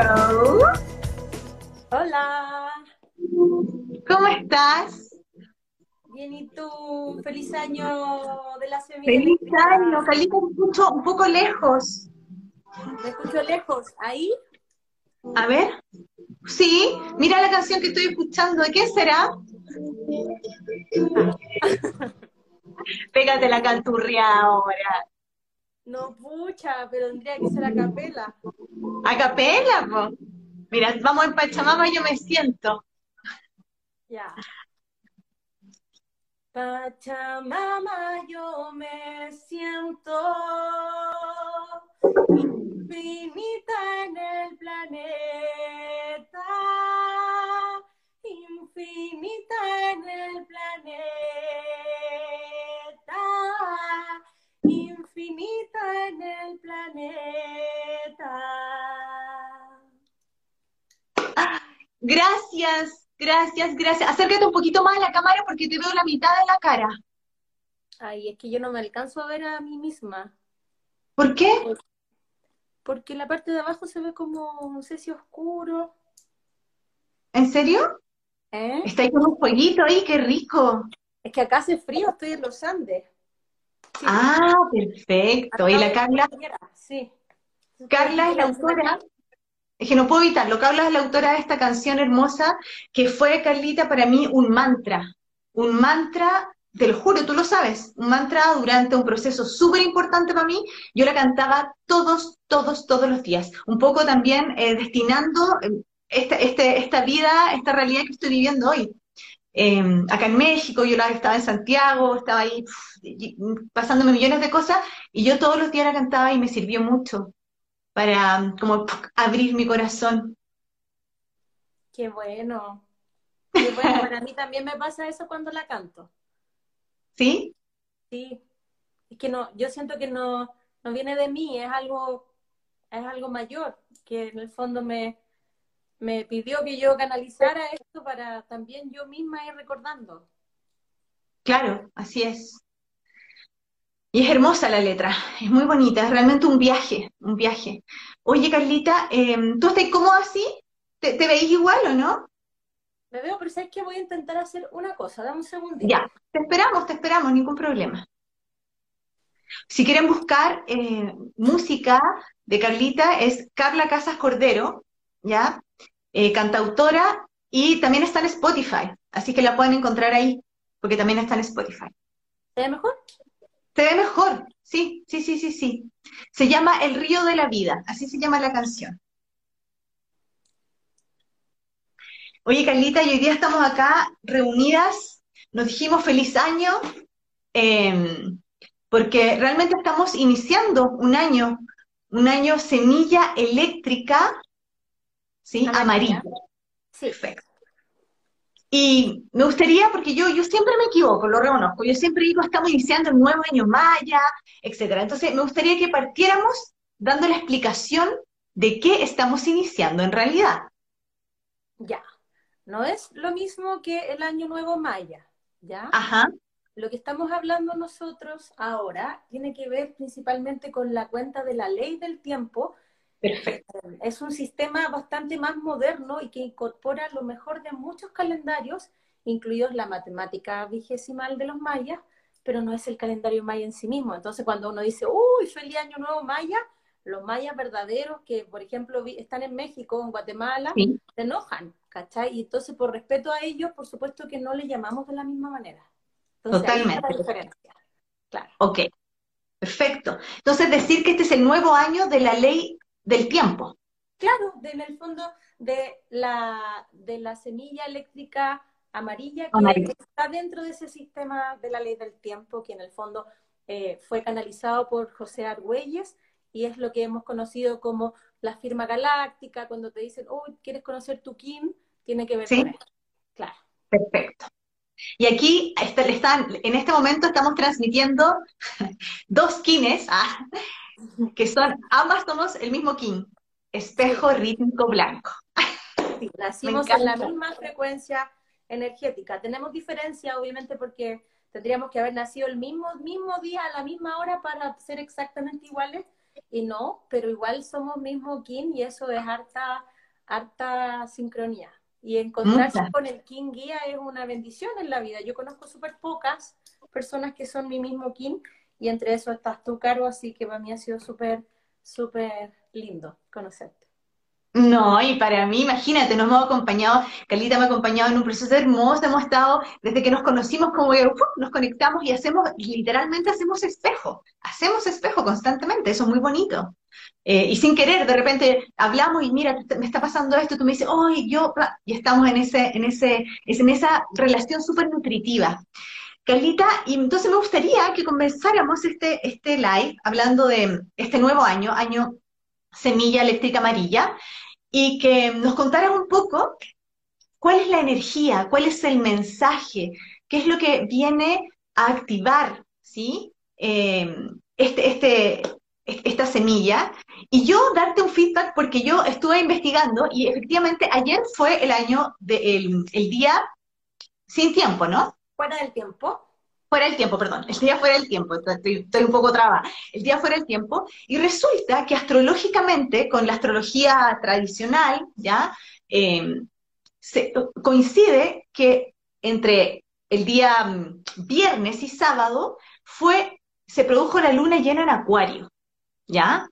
Hello. Hola. ¿Cómo estás? Bien, ¿y tú? Feliz año de la semilla. Feliz año, Calita, escucho un poco lejos. Me escucho lejos. ¿Ahí? A ver. Sí, mira la canción que estoy escuchando. ¿De qué será? Pégate la canturria ahora. No, pucha, pero tendría que ser a capela. ¿A capela? po? Mira, vamos en Pachamama, yo me siento. Ya. Pachamama, yo me siento infinita en el planeta, infinita en el planeta, infinita en el planeta. Gracias, gracias, gracias. Acércate un poquito más a la cámara porque te veo la mitad de la cara. Ay, es que yo no me alcanzo a ver a mí misma. ¿Por qué? Porque la parte de abajo se ve como, sé si oscuro. ¿En serio? ¿Eh? Está ahí con un fueguito ahí, qué rico. Es que acá hace frío, estoy en los Andes. Sí. Ah, perfecto. Y la Carla, Sí. Carla es la autora, es que no puedo evitarlo, Carla es la autora de esta canción hermosa que fue, Carlita, para mí un mantra. Un mantra, te lo juro, tú lo sabes, un mantra durante un proceso súper importante para mí. Yo la cantaba todos, todos, todos los días. Un poco también eh, destinando eh, esta, este, esta vida, esta realidad que estoy viviendo hoy. Eh, acá en México, yo la, estaba en Santiago, estaba ahí pasándome millones de cosas, y yo todos los días la cantaba y me sirvió mucho para um, como abrir mi corazón. Qué bueno. Qué bueno, para mí también me pasa eso cuando la canto. ¿Sí? Sí. Es que no, yo siento que no, no viene de mí, es algo, es algo mayor, que en el fondo me, me pidió que yo canalizara esto para también yo misma ir recordando. Claro, así es. Y es hermosa la letra, es muy bonita, es realmente un viaje, un viaje. Oye, Carlita, eh, ¿tú estás cómoda así? ¿Te, te veis igual o no? Me veo, pero sabes que voy a intentar hacer una cosa, dame un segundito. Ya, te esperamos, te esperamos, ningún problema. Si quieren buscar eh, música de Carlita, es Carla Casas Cordero, ¿ya? Eh, cantautora, y también está en Spotify, así que la pueden encontrar ahí, porque también está en Spotify. ¿Se ve mejor? Se ve mejor, sí, sí, sí, sí, sí. Se llama El río de la vida, así se llama la canción. Oye, Carlita, y hoy día estamos acá reunidas, nos dijimos feliz año, eh, porque realmente estamos iniciando un año, un año semilla eléctrica, ¿sí? Amarilla. Amarilla. Sí. Perfecto. Y me gustaría, porque yo, yo siempre me equivoco, lo reconozco, yo siempre digo, estamos iniciando el nuevo año maya, etcétera. Entonces, me gustaría que partiéramos dando la explicación de qué estamos iniciando en realidad. Ya. No es lo mismo que el Año Nuevo Maya, ¿ya? Ajá, Lo que estamos hablando nosotros ahora tiene que ver principalmente con la cuenta de la ley del tiempo. Perfecto. Es un sistema bastante más moderno y que incorpora lo mejor de muchos calendarios, incluidos la matemática vigesimal de los mayas, pero no es el calendario maya en sí mismo. Entonces, cuando uno dice, uy, feliz año nuevo maya, los mayas verdaderos que, por ejemplo, están en México, en Guatemala, Sí, se enojan, ¿cachai? Y entonces, por respeto a ellos, por supuesto que no les llamamos de la misma manera. Entonces, ahí está la Totalmente. diferencia. Claro. ok, perfecto. Entonces, decir que este es el nuevo año de la ley del tiempo. Claro, de- en el fondo de la, de la semilla eléctrica amarilla que Amarilla. está dentro de ese sistema de la ley del tiempo, que en el fondo eh, fue canalizado por José Argüelles y es lo que hemos conocido como la firma galáctica, cuando te dicen, oh, ¿quieres conocer tu kin? Tiene que ver Sí. con eso. Claro. Perfecto. Y aquí le están, en este momento estamos transmitiendo dos kines, ah, que son, ambas somos el mismo kin, espejo rítmico blanco. Sí, nacimos en la misma frecuencia energética. Tenemos diferencia, obviamente, porque tendríamos que haber nacido el mismo, mismo día, a la misma hora, para ser exactamente iguales, y no, pero igual somos mismo kin y eso es harta, harta sincronía. Y encontrarse con el kin guía es una bendición en la vida. Yo conozco súper pocas personas que son mi mismo kin y entre eso estás tú, Caro, así que para mí ha sido súper, súper lindo conocerte. No, y para mí, imagínate, nos hemos acompañado, Carlita me ha acompañado en un proceso hermoso, hemos estado, desde que nos conocimos, como que nos conectamos y hacemos, literalmente hacemos espejo, hacemos espejo constantemente, eso es muy bonito. Eh, y sin querer, de repente hablamos y mira, me está pasando esto, tú me dices, oh, yo, y estamos en, ese, en, ese, en esa relación súper nutritiva. Carlita, y entonces me gustaría que comenzáramos este, este live hablando de este nuevo año, año Semilla Eléctrica Amarilla, y que nos contaras un poco cuál es la energía, cuál es el mensaje, qué es lo que viene a activar, ¿sí? Em, este, este, esta semilla, y yo darte un feedback porque yo estuve investigando y efectivamente ayer fue el año, de, el, día sin tiempo, ¿no? Fuera del tiempo. Fuera del tiempo, perdón, el día fuera del tiempo, estoy, un poco traba, el día fuera del tiempo, y resulta que astrológicamente, con la astrología tradicional, ¿ya? Em, coincide que entre el día mm, viernes y sábado fue, se produjo la luna llena en Acuario, ¿ya?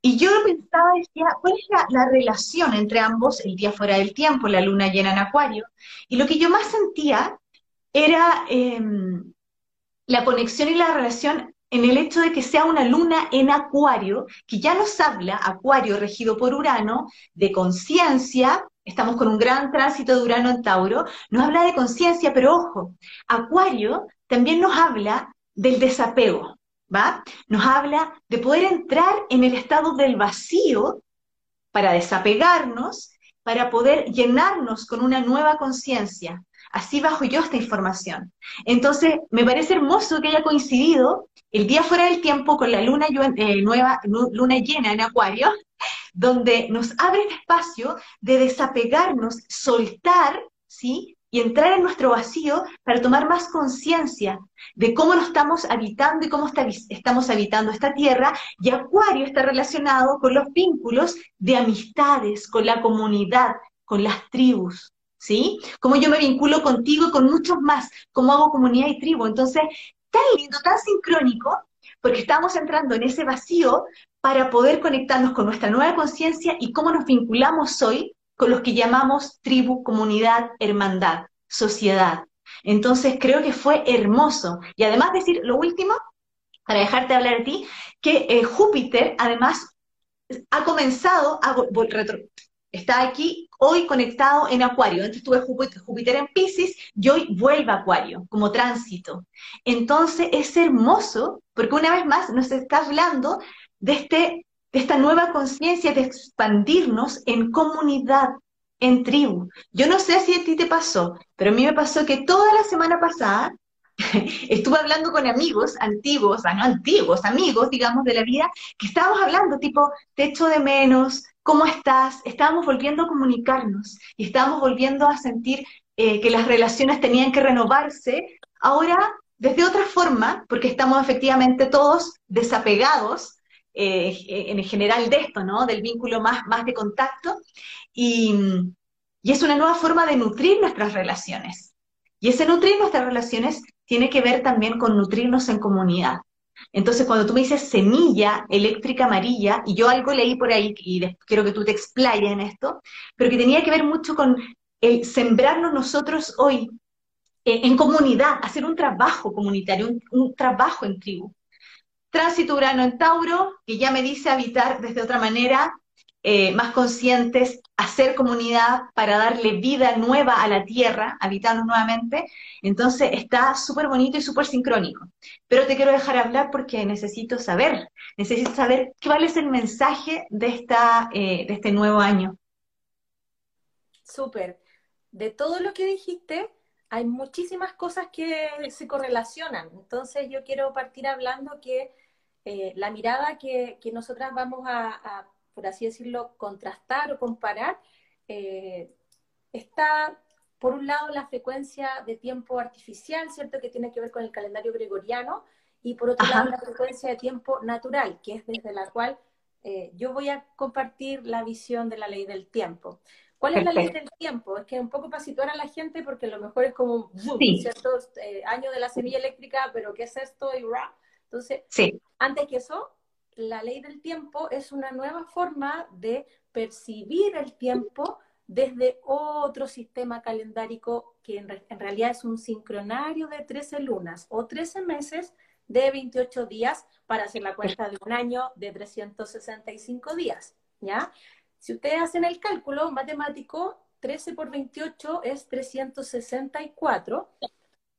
Y yo pensaba, decía, ¿cuál es la, relación entre ambos, el día fuera del tiempo, la luna llena en Acuario? Y lo que yo más sentía era em, la conexión y la relación en el hecho de que sea una luna en Acuario, que ya nos habla, Acuario regido por Urano, de conciencia, estamos con un gran tránsito de Urano en Tauro, nos habla de conciencia, pero ojo, Acuario también nos habla del desapego, ¿va? Nos habla de poder entrar en el estado del vacío para desapegarnos, para poder llenarnos con una nueva conciencia. Así bajo yo esta información. Entonces, me parece hermoso que haya coincidido el día fuera del tiempo con la luna eh, nueva, luna llena en Acuario, donde nos abre el espacio de desapegarnos, soltar, ¿sí? Y entrar en nuestro vacío para tomar más conciencia de cómo nos estamos habitando y cómo estamos habitando esta tierra. Y Acuario está relacionado con los vínculos de amistades, con la comunidad, con las tribus. ¿Sí? Cómo yo me vinculo contigo y con muchos más, cómo hago comunidad y tribu. Entonces, tan lindo, tan sincrónico, porque estamos entrando en ese vacío para poder conectarnos con nuestra nueva conciencia y cómo nos vinculamos hoy con los que llamamos tribu, comunidad, hermandad, sociedad. Entonces creo que fue hermoso. Y además decir lo último, para dejarte hablar de ti, que eh, Júpiter además ha comenzado a está aquí hoy conectado en Acuario. Antes tuve Júpiter en Pisces y hoy vuelve a Acuario como tránsito. Entonces es hermoso porque una vez más nos está hablando de, este, de esta nueva conciencia de expandirnos en comunidad, en tribu. Yo no sé si a ti te pasó, pero a mí me pasó que toda la semana pasada estuve hablando con amigos antiguos, antiguos, amigos, digamos, de la vida, que estábamos hablando, tipo, te echo de menos, ¿cómo estás? Estábamos volviendo a comunicarnos y estábamos volviendo a sentir eh, que las relaciones tenían que renovarse, ahora desde otra forma, porque estamos efectivamente todos desapegados eh, en general de esto, ¿no? Del vínculo más, más de contacto, y, y es una nueva forma de nutrir nuestras relaciones. Y ese nutrir nuestras relaciones tiene que ver también con nutrirnos en comunidad. Entonces, cuando tú me dices semilla eléctrica amarilla, y yo algo leí por ahí, y quiero que tú te explayes en esto, pero que tenía que ver mucho con el sembrarnos nosotros hoy eh, en comunidad, hacer un trabajo comunitario, un trabajo en tribu. Tránsito Urano en Tauro, que ya me dice habitar desde otra manera, eh, más conscientes, hacer comunidad para darle vida nueva a la tierra, habitarnos nuevamente. Entonces está súper bonito y súper sincrónico. Pero te quiero dejar hablar porque necesito saber, necesito saber cuál es el mensaje de, esta, eh, de este nuevo año. Súper. De todo lo que dijiste, hay muchísimas cosas que se correlacionan. Entonces yo quiero partir hablando que eh, la mirada que, que nosotras vamos a por así decirlo, contrastar o comparar, eh, está, por un lado, la frecuencia de tiempo artificial, ¿cierto? Que tiene que ver con el calendario gregoriano, y por otro lado la frecuencia de tiempo natural, que es desde la cual eh, yo voy a compartir la visión de la ley del tiempo. ¿Cuál es la ley del tiempo? Es que un poco para situar a la gente, porque a lo mejor es como sí. ciertos eh, años de la semilla eléctrica, pero ¿qué es esto? Y Entonces, antes que eso, la ley del tiempo es una nueva forma de percibir el tiempo desde otro sistema calendárico que en, realidad es un sincronario de 13 lunas o 13 meses de 28 días para hacer la cuenta de un año de 365 días, ¿ya? Si ustedes hacen el cálculo matemático, 13 por 28 es 364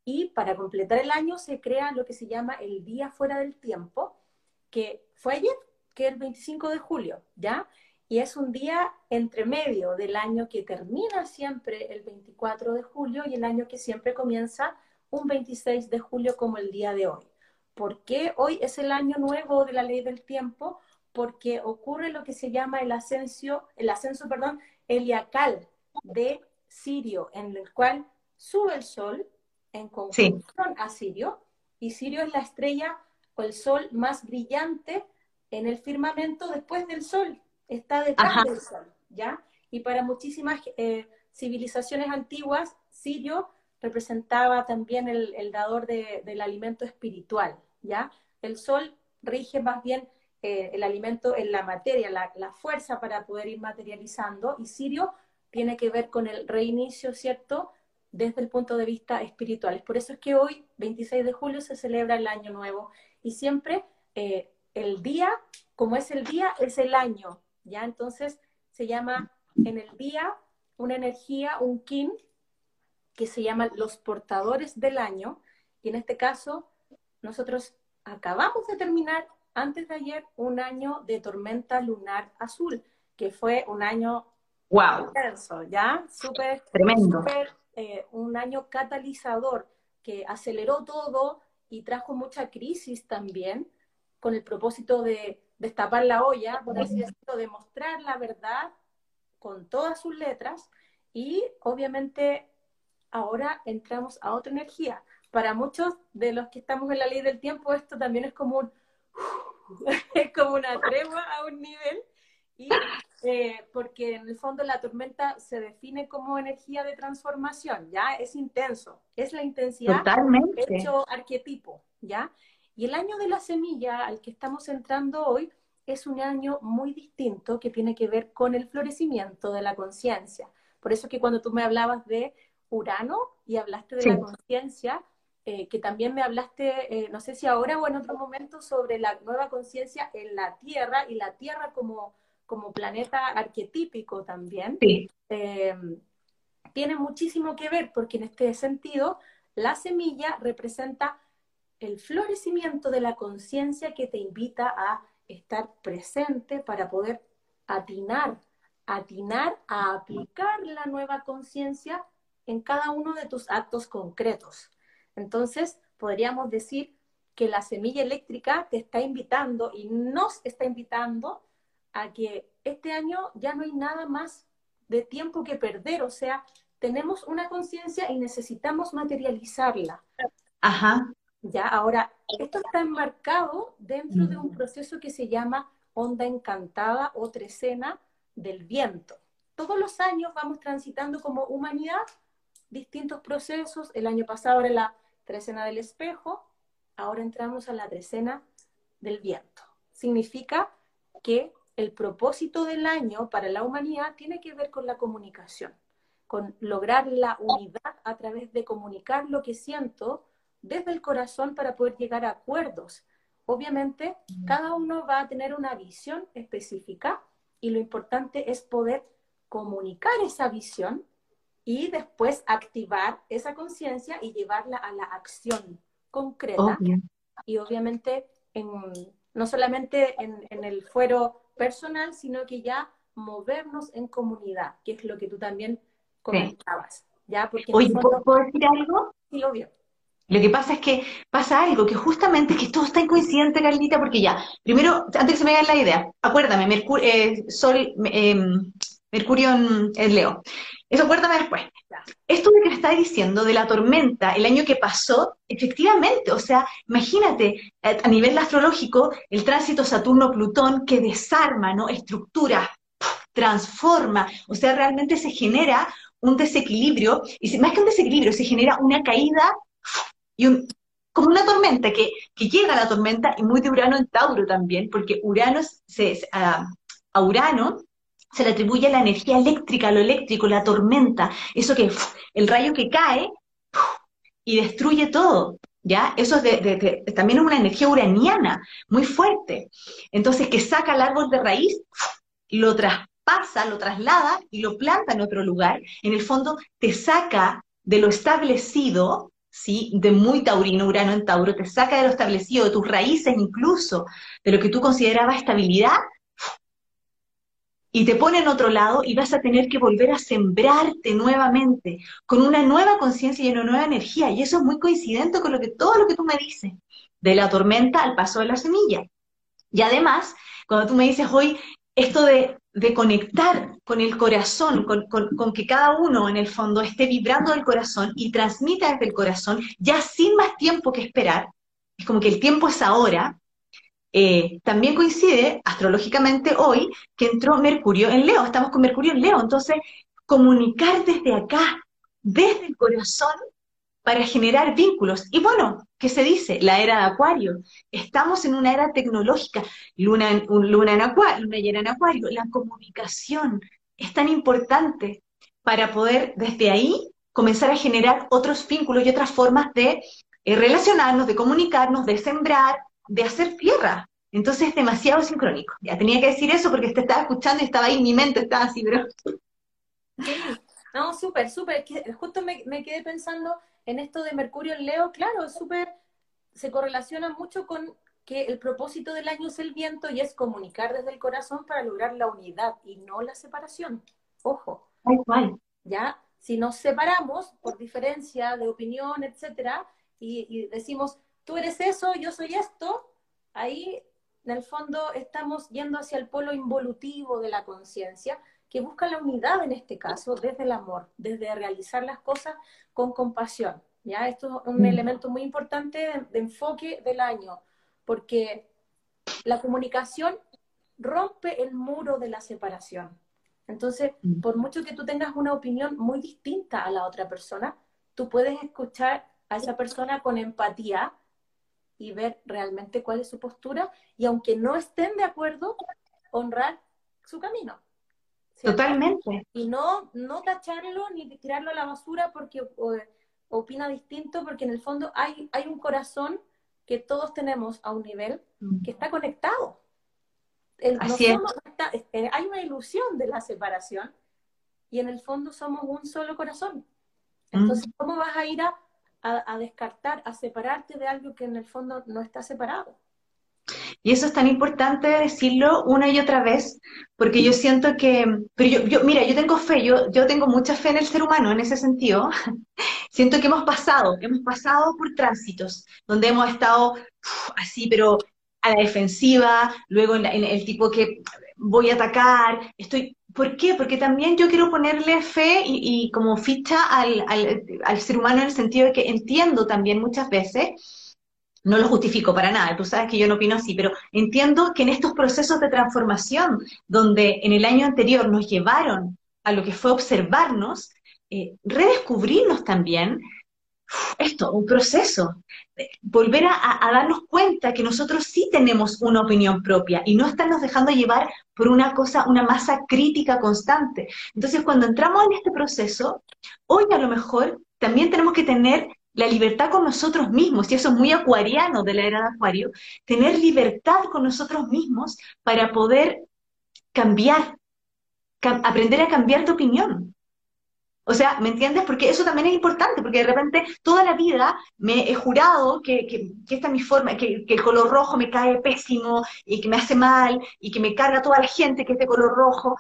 y para completar el año se crea lo que se llama el día fuera del tiempo, que fue ayer, que es el 25 de julio, ¿ya? Y es un día entre medio del año que termina siempre el 24 de julio y el año que siempre comienza un 26 de julio como el día de hoy. ¿Por qué hoy es el año nuevo de la ley del tiempo? porque ocurre lo que se llama el ascenso, el ascenso, perdón, heliacal de Sirio, en el cual sube el sol en conjunción a Sirio, y Sirio es la estrella o el sol más brillante en el firmamento después del sol, está detrás del sol, ¿ya? Y para muchísimas eh, civilizaciones antiguas, Sirio representaba también el, dador del alimento espiritual, ¿ya? El sol rige más bien eh, el alimento en la materia, la, fuerza para poder ir materializando, y Sirio tiene que ver con el reinicio, ¿cierto?, desde el punto de vista espiritual. Es por eso es que hoy, 26 de julio, se celebra el Año Nuevo, y siempre eh, el día, como es el día, es el año, ¿ya? Entonces se llama en el día una energía, un kin, que se llama los portadores del año, y en este caso nosotros acabamos de terminar antes de ayer un año de tormenta lunar azul, que fue un año wow. intenso, ¿ya? Súper, tremendo. Eh, un año catalizador que aceleró todo y trajo mucha crisis también, con el propósito de destapar la olla, por así decirlo, de mostrar la verdad con todas sus letras y obviamente ahora entramos a otra energía. Para muchos de los que estamos en la ley del tiempo, esto también es como un es como una tregua a un nivel, y, eh, porque en el fondo la tormenta se define como energía de transformación, ¿ya? Es intenso, es la intensidad Totalmente. hecho arquetipo, ¿ya? Y el año de la semilla al que estamos entrando hoy es un año muy distinto que tiene que ver con el florecimiento de la conciencia. Por eso que cuando tú me hablabas de Urano y hablaste de la conciencia, eh, que también me hablaste, eh, no sé si ahora o en otro momento, sobre la nueva conciencia en la Tierra y la Tierra como, como planeta arquetípico también. Eh, tiene muchísimo que ver porque en este sentido la semilla representa el florecimiento de la conciencia que te invita a estar presente para poder atinar, atinar a aplicar la nueva conciencia en cada uno de tus actos concretos. Entonces, podríamos decir que la semilla eléctrica te está invitando y nos está invitando a que este año ya no hay nada más de tiempo que perder, o sea, tenemos una conciencia y necesitamos materializarla. Ajá. Ya, ahora, esto está enmarcado dentro de un proceso que se llama onda encantada o trecena del viento. Todos los años vamos transitando como humanidad distintos procesos. El año pasado era la trecena del espejo, ahora entramos a la trecena del viento. Significa que el propósito del año para la humanidad tiene que ver con la comunicación, con lograr la unidad a través de comunicar lo que siento desde el corazón para poder llegar a acuerdos. Obviamente, cada uno va a tener una visión específica y lo importante es poder comunicar esa visión y después activar esa conciencia y llevarla a la acción concreta. Y obviamente, no solamente en, el fuero personal, sino que ya movernos en comunidad, que es lo que tú también comentabas. ¿ya? Porque Oye, ¿puedo decir algo? Sí, obvio. Lo que pasa es que pasa algo, que justamente es que todo está inconsciente, Carlita, porque ya, primero, antes que se me haga la idea, acuérdame, Mercurio, eh, Sol, eh, Mercurio en, Leo. Eso cuéntame después. Esto de que me diciendo de la tormenta el año que pasó, efectivamente, o sea, imagínate a nivel astrológico el tránsito Saturno-Plutón que desarma, ¿no? Estructura, transforma, o sea, realmente se genera un desequilibrio, y más que un desequilibrio, se genera una caída y un, como una tormenta, que, llega la tormenta, y muy de Urano en Tauro también, porque Urano se, a, a Urano se le atribuye la energía eléctrica, lo eléctrico, la tormenta, eso que el rayo que cae y destruye todo. ¿Ya? Eso es de, también es una energía uraniana muy fuerte. Entonces, que saca el árbol de raíz, lo traspasa, lo traslada y lo planta en otro lugar. En el fondo, te saca de lo establecido, ¿sí? De muy taurino, urano en Tauro, te saca de lo establecido, de tus raíces incluso, de lo que tú considerabas estabilidad, y te pone en otro lado y vas a tener que volver a sembrarte nuevamente con una nueva conciencia y una nueva energía. Y eso es muy coincidente con lo que todo lo que tú me dices, de la tormenta al paso de la semilla. Y además, cuando tú me dices hoy esto de, conectar con el corazón, con, con, que cada uno en el fondo esté vibrando del corazón y transmita desde el corazón, ya sin más tiempo que esperar, es como que el tiempo es ahora, eh, también coincide astrológicamente hoy que entró Mercurio en Leo, estamos con Mercurio en Leo, entonces comunicar desde acá, desde el corazón, para generar vínculos. Y bueno, ¿qué se dice? La era de Acuario. Estamos en una era tecnológica, luna, luna en luna llena en Acuario. La comunicación es tan importante para poder desde ahí comenzar a generar otros vínculos y otras formas de eh, relacionarnos, de comunicarnos, de sembrar, de hacer tierra. Entonces es demasiado sincrónico. Ya tenía que decir eso porque te estaba escuchando y estaba ahí, mi mente estaba así, pero... No, súper, súper. Justo me, quedé pensando en esto de Mercurio en Leo, claro, súper, se correlaciona mucho con que el propósito del año es el viento y es comunicar desde el corazón para lograr la unidad y no la separación. Ojo. Ya, si nos separamos por diferencia de opinión, etcétera, y decimos, tú eres eso, yo soy esto, ahí en el fondo estamos yendo hacia el polo involutivo de la conciencia, que busca la unidad en este caso desde el amor, desde realizar las cosas con compasión. ¿ya? Esto es un mm. elemento muy importante de, enfoque del año, porque la comunicación rompe el muro de la separación. Entonces, mm. por mucho que tú tengas una opinión muy distinta a la otra persona, tú puedes escuchar a esa persona con empatía y ver realmente cuál es su postura y aunque no estén de acuerdo, honrar su camino. Totalmente. Y no, no tacharlo ni tirarlo a la basura porque opina distinto, porque en el fondo hay, hay un corazón que todos tenemos a un nivel mm. que está conectado. Así es. Eh, hay una ilusión de la separación y en el fondo somos un solo corazón. Mm. Entonces, ¿cómo vas a ir a a, descartar, a separarte de algo que en el fondo no está separado. Y eso es tan importante decirlo una y otra vez, porque yo siento que, pero yo, yo mira, yo tengo fe, yo, yo tengo mucha fe en el ser humano en ese sentido. siento que hemos pasado, hemos pasado por tránsitos, donde hemos estado así, pero a la defensiva, luego en, el tipo que voy a atacar, estoy ¿Por qué? Porque también yo quiero ponerle fe y, como ficha al, ser humano en el sentido de que entiendo también muchas veces, no lo justifico para nada, tú sabes que yo no opino así, pero entiendo que en estos procesos de transformación, donde en el año anterior nos llevaron a lo que fue observarnos, eh, redescubrirnos también, esto, un proceso, volver a, darnos cuenta que nosotros sí tenemos una opinión propia y no estarnos dejando llevar por una cosa, una masa crítica constante. Entonces, cuando entramos en este proceso, hoy a lo mejor también tenemos que tener la libertad con nosotros mismos, y eso es muy acuariano de la era de Acuario, tener libertad con nosotros mismos para poder cambiar, aprender a cambiar de opinión. O sea, ¿me entiendes? Porque eso también es importante, porque de repente toda la vida me he jurado que, esta es mi forma, que, el color rojo me cae pésimo y que me hace mal y que me carga toda la gente que es de color rojo.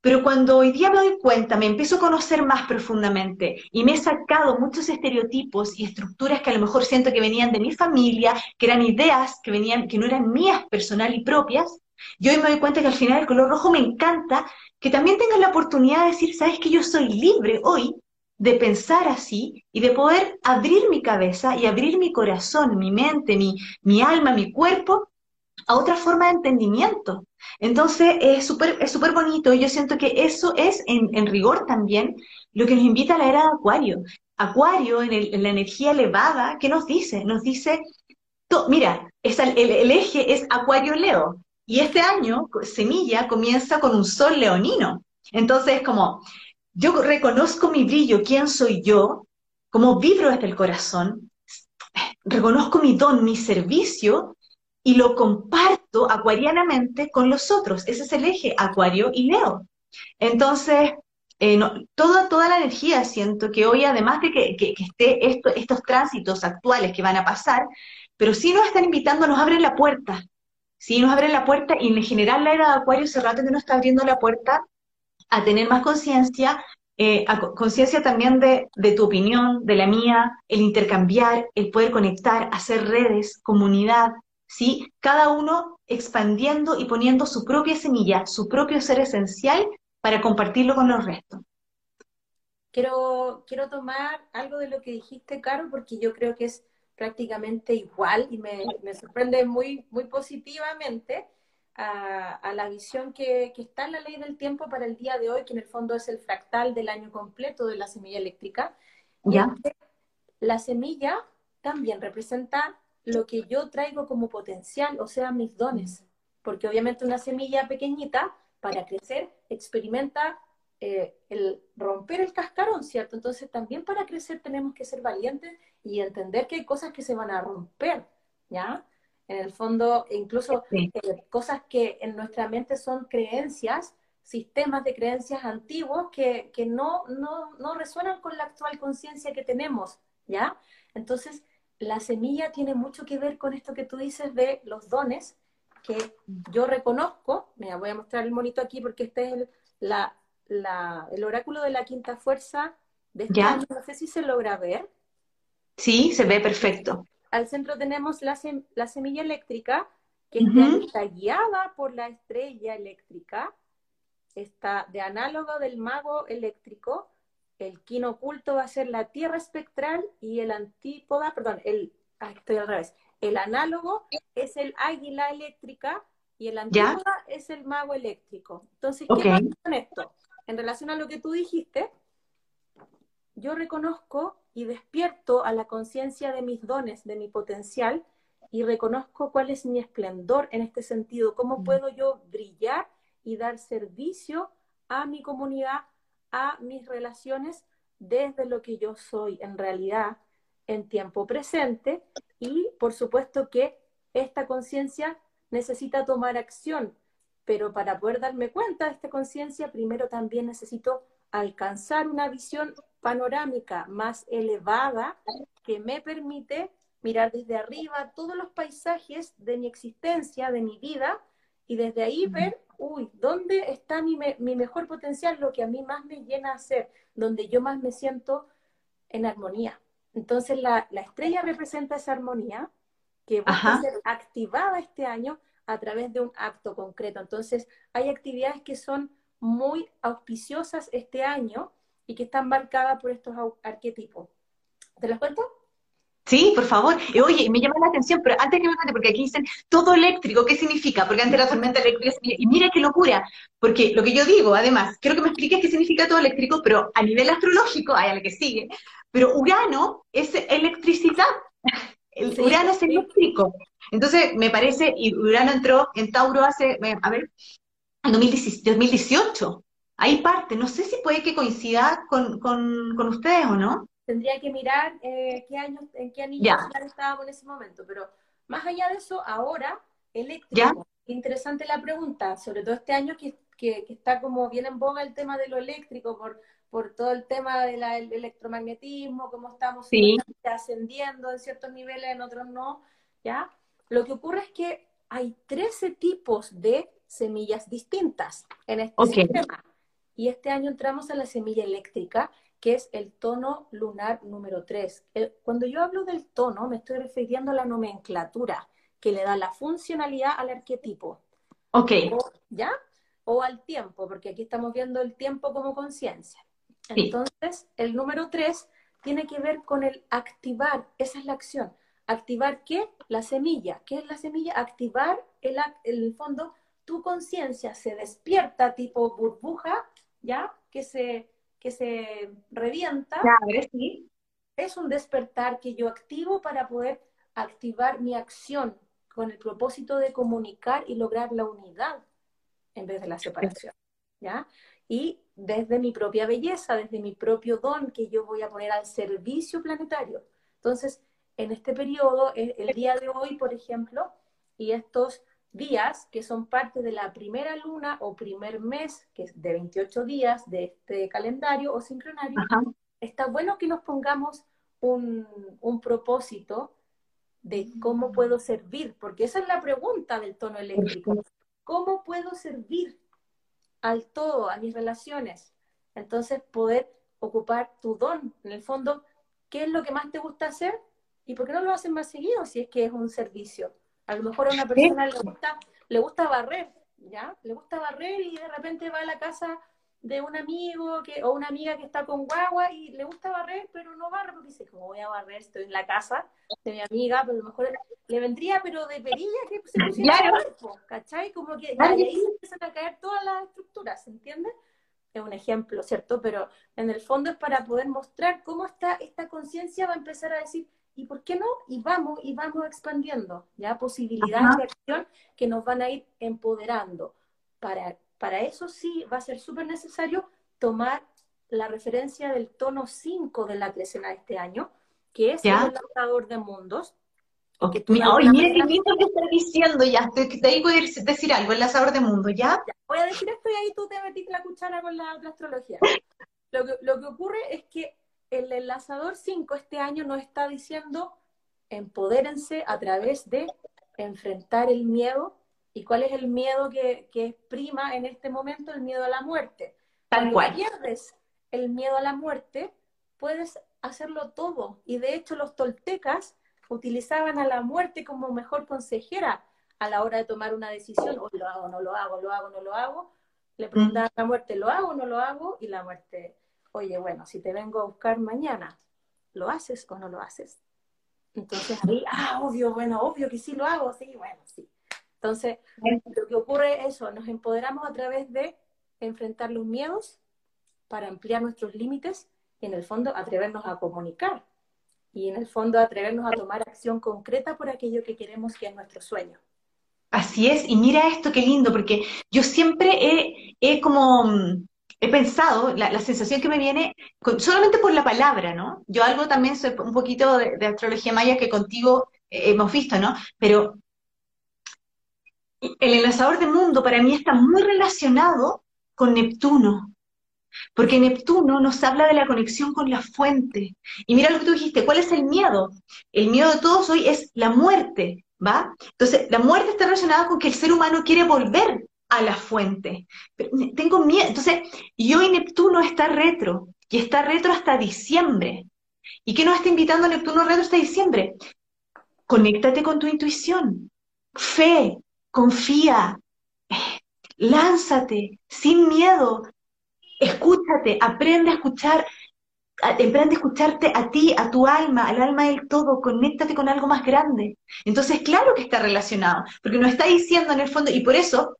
Pero cuando hoy día me doy cuenta, me empiezo a conocer más profundamente y me he sacado muchos estereotipos y estructuras que a lo mejor siento que venían de mi familia, que eran ideas que venían, que no eran mías personal y propias, yo hoy me doy cuenta que al final el color rojo me encanta que también tengan la oportunidad de decir, sabes que yo soy libre hoy de pensar así y de poder abrir mi cabeza y abrir mi corazón, mi mente, mi, mi alma, mi cuerpo a otra forma de entendimiento. Entonces es súper es súper bonito y yo siento que eso es en, rigor también lo que nos invita a la era de Acuario. Acuario en la energía elevada, ¿qué nos dice? Nos dice, mira, es el, el, eje es Acuario-Leo y este año Semilla comienza con un sol leonino. Entonces como yo reconozco mi brillo, quién soy yo, cómo vibro desde el corazón, reconozco mi don, mi servicio y lo comparto acuarianamente con los otros. Ese es el eje, Acuario y Leo. Entonces, eh, toda, toda la energía siento que hoy, además de que, que, esté esto, estos tránsitos actuales que van a pasar, pero sí nos están invitando, nos abren la puerta. Sí, nos abren la puerta y en general la era de Acuario hace rato que nos está abriendo la puerta a tener más conciencia, eh, conciencia también de, de, tu opinión, de la mía, el intercambiar, el poder conectar, hacer redes, comunidad, ¿sí? Cada uno expandiendo y poniendo su propia semilla, su propio ser esencial para compartirlo con los restos. Quiero, quiero tomar algo de lo que dijiste, Caro, porque yo creo que es prácticamente igual y me, me sorprende muy, muy positivamente a, la visión que, está en la ley del tiempo para el día de hoy, que en el fondo es el fractal del año completo de la semilla eléctrica. ¿Ya? la semilla también representa lo que yo traigo como potencial, o sea, mis dones. Porque obviamente una semilla pequeñita, para crecer, experimenta eh, el romper el cascarón, ¿cierto? Entonces también para crecer tenemos que ser valientes y entender que hay cosas que se van a romper, ¿ya? En el fondo, incluso eh, cosas que en nuestra mente son creencias, sistemas de creencias antiguos que, que no, no, no resuenan con la actual conciencia que tenemos, ¿ya? Entonces, la semilla tiene mucho que ver con esto que tú dices de los dones que yo reconozco. Mira, voy a mostrar el monito aquí porque este es el, la, la, el oráculo de la quinta fuerza de este ¿Ya? No sé si se logra ver. Sí, se ve perfecto al centro tenemos la, la semilla eléctrica, que está guiada por la estrella eléctrica, está de análogo del mago eléctrico, el quino oculto va a ser la tierra espectral y el antípoda, perdón, el, estoy al revés, el análogo es el águila eléctrica y el antípoda es el mago eléctrico. Entonces, ¿qué pasa con esto? En relación a lo que tú dijiste, yo reconozco y despierto a la conciencia de mis dones, de mi potencial, y reconozco cuál es mi esplendor en este sentido, cómo mm. puedo yo brillar y dar servicio a mi comunidad, a mis relaciones, desde lo que yo soy en realidad en tiempo presente y por supuesto que esta conciencia necesita tomar acción, pero para poder darme cuenta de esta conciencia, primero también necesito alcanzar una visión panorámica más elevada que me permite mirar desde arriba todos los paisajes de mi existencia, de mi vida, y desde ahí ver, uy, ¿dónde está mi, mi mejor potencial? Lo que a mí más me llena a hacer, donde yo más me siento en armonía. Entonces la, la estrella representa esa armonía que va a ser activada este año a través de un acto concreto. Entonces hay actividades que son muy auspiciosas este año y que están marcadas por estos arquetipos. ¿Te las cuento? Sí, por favor. Oye, me llama la atención, pero antes que me cuente, porque aquí dicen todo eléctrico, ¿qué significa? Porque antes la tormenta eléctrica, y mira qué locura, porque lo que yo digo, además, quiero que me expliques qué significa todo eléctrico, pero a nivel astrológico, hay a la que sigue, pero Urano es electricidad, el Urano es eléctrico. Entonces, me parece, y Urano entró en Tauro hace, a ver, en 2018. Hay parte, no sé si puede que coincida con, con, ustedes o no. Tendría que mirar eh, qué año, en qué anillo estábamos en ese momento, pero más allá de eso, ahora, eléctrico, interesante la pregunta, sobre todo este año que, que, está como bien en boga el tema de lo eléctrico, por, por todo el tema del electromagnetismo, cómo estamos ascendiendo en ciertos niveles, en otros no, ¿ya? Lo que ocurre es que hay 13 tipos de semillas distintas en este sistema. Y este año entramos a la semilla eléctrica, que es el tono lunar número 3. cuando yo hablo del tono, me estoy refiriendo a la nomenclatura que le da la funcionalidad al arquetipo. Ok. ¿Ya? o al tiempo, porque aquí estamos viendo el tiempo como conciencia. Entonces, el número tres tiene que ver con el activar, esa es la acción. ¿Activar qué? La semilla. ¿Qué es la semilla? Activar el, el fondo, tu conciencia se despierta tipo burbuja, ¿ya? Que se, que se revienta. sí. Es un despertar que yo activo para poder activar mi acción con el propósito de comunicar y lograr la unidad en vez de la separación, ¿ya? Y desde mi propia belleza, desde mi propio don que yo voy a poner al servicio planetario. Entonces, en este periodo, el día de hoy, por ejemplo, y estos días que son parte de la primera luna o primer mes, que es de 28 días de este calendario o sincronario, está bueno que nos pongamos un, un, propósito de cómo puedo servir, porque esa es la pregunta del tono eléctrico. ¿Cómo puedo servir al todo, a mis relaciones? Entonces, poder ocupar tu don. En el fondo, ¿qué es lo que más te gusta hacer? ¿Y por qué no lo hacen más seguido si es que es un servicio? A lo mejor a una persona le gusta, le gusta barrer, ¿ya? Le gusta barrer y de repente va a la casa de un amigo que, o una amiga que está con guagua y le gusta barrer, pero no barre porque dice, ¿cómo voy a barrer? Estoy en la casa de mi amiga, pero a lo mejor le vendría, pero de perilla que se pusiera claro. cuerpo, ¿cachai? Como que ahí empiezan a caer todas las estructuras, ¿se entiende? Es un ejemplo, ¿cierto? Pero en el fondo es para poder mostrar cómo está esta conciencia va a empezar a decir, ¿y por qué no? Y vamos, y vamos expandiendo, ¿ya? Posibilidades de acción que nos van a ir empoderando. Para, para eso sí va a ser súper necesario tomar la referencia del tono 5 de la crecena de este año, que es el lanzador de mundos. Okay. Mira, oye, mira lindo que estás diciendo ya, te, te digo decir algo, el lanzador de mundos, ¿ya? Voy a decir esto y ahí tú te metiste la cuchara con la otra astrología. Lo que, lo que ocurre es que el enlazador 5 este año nos está diciendo empodérense a través de enfrentar el miedo. ¿Y cuál es el miedo que, que es prima en este momento? El miedo a la muerte. Tal Cuando pierdes el miedo a la muerte, puedes hacerlo todo. Y de hecho los toltecas utilizaban a la muerte como mejor consejera a la hora de tomar una decisión, o lo hago, no lo hago, lo hago, no lo hago. Le preguntaban a la muerte, ¿lo hago o no lo hago? Y la muerte oye, bueno, si te vengo a buscar mañana, ¿lo haces o no lo haces? Entonces ahí, ah, obvio, bueno, obvio que sí lo hago, sí, bueno, sí. Entonces, lo que ocurre es eso, nos empoderamos a través de enfrentar los miedos para ampliar nuestros límites y en el fondo atrevernos a comunicar y en el fondo atrevernos a tomar acción concreta por aquello que queremos que es nuestro sueño. Así es, y mira esto qué lindo, porque yo siempre he, he como mm, he pensado, la, sensación que me viene, solamente por la palabra, ¿no? Yo algo también soy un poquito de, astrología maya que contigo eh, hemos visto, ¿no? Pero el enlazador de mundo para mí está muy relacionado con Neptuno, porque Neptuno nos habla de la conexión con la fuente. Y mira lo que tú dijiste, ¿cuál es el miedo? El miedo de todos hoy es la muerte, ¿va? Entonces, la muerte está relacionada con que el ser humano quiere volver a la fuente. tengo miedo. Entonces, y hoy Neptuno está retro, y está retro hasta diciembre. ¿Y qué nos está invitando Neptuno retro hasta diciembre? Conéctate con tu intuición. Fe, confía, lánzate, sin miedo. Escúchate, aprende a escuchar, aprende a escucharte a ti, a tu alma, al alma del todo, conéctate con algo más grande. Entonces, claro que está relacionado, porque nos está diciendo en el fondo, y por eso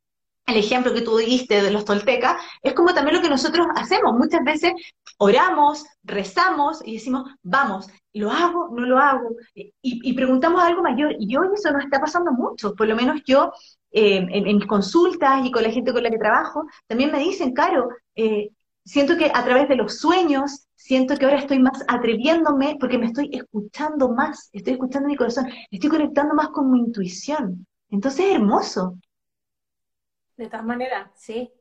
el ejemplo que tú diste de los toltecas, es como también lo que nosotros hacemos. Muchas veces oramos, rezamos y decimos, vamos, ¿lo hago? ¿No lo hago? Y, preguntamos algo mayor. Y hoy eso nos está pasando mucho. Por lo menos yo, eh, en, mis consultas y con la gente con la que trabajo, también me dicen, Caro, eh, siento que a través de los sueños, siento que ahora estoy más atreviéndome porque me estoy escuchando más, estoy escuchando mi corazón, estoy conectando más con mi intuición. Entonces es hermoso. De todas maneras, sí.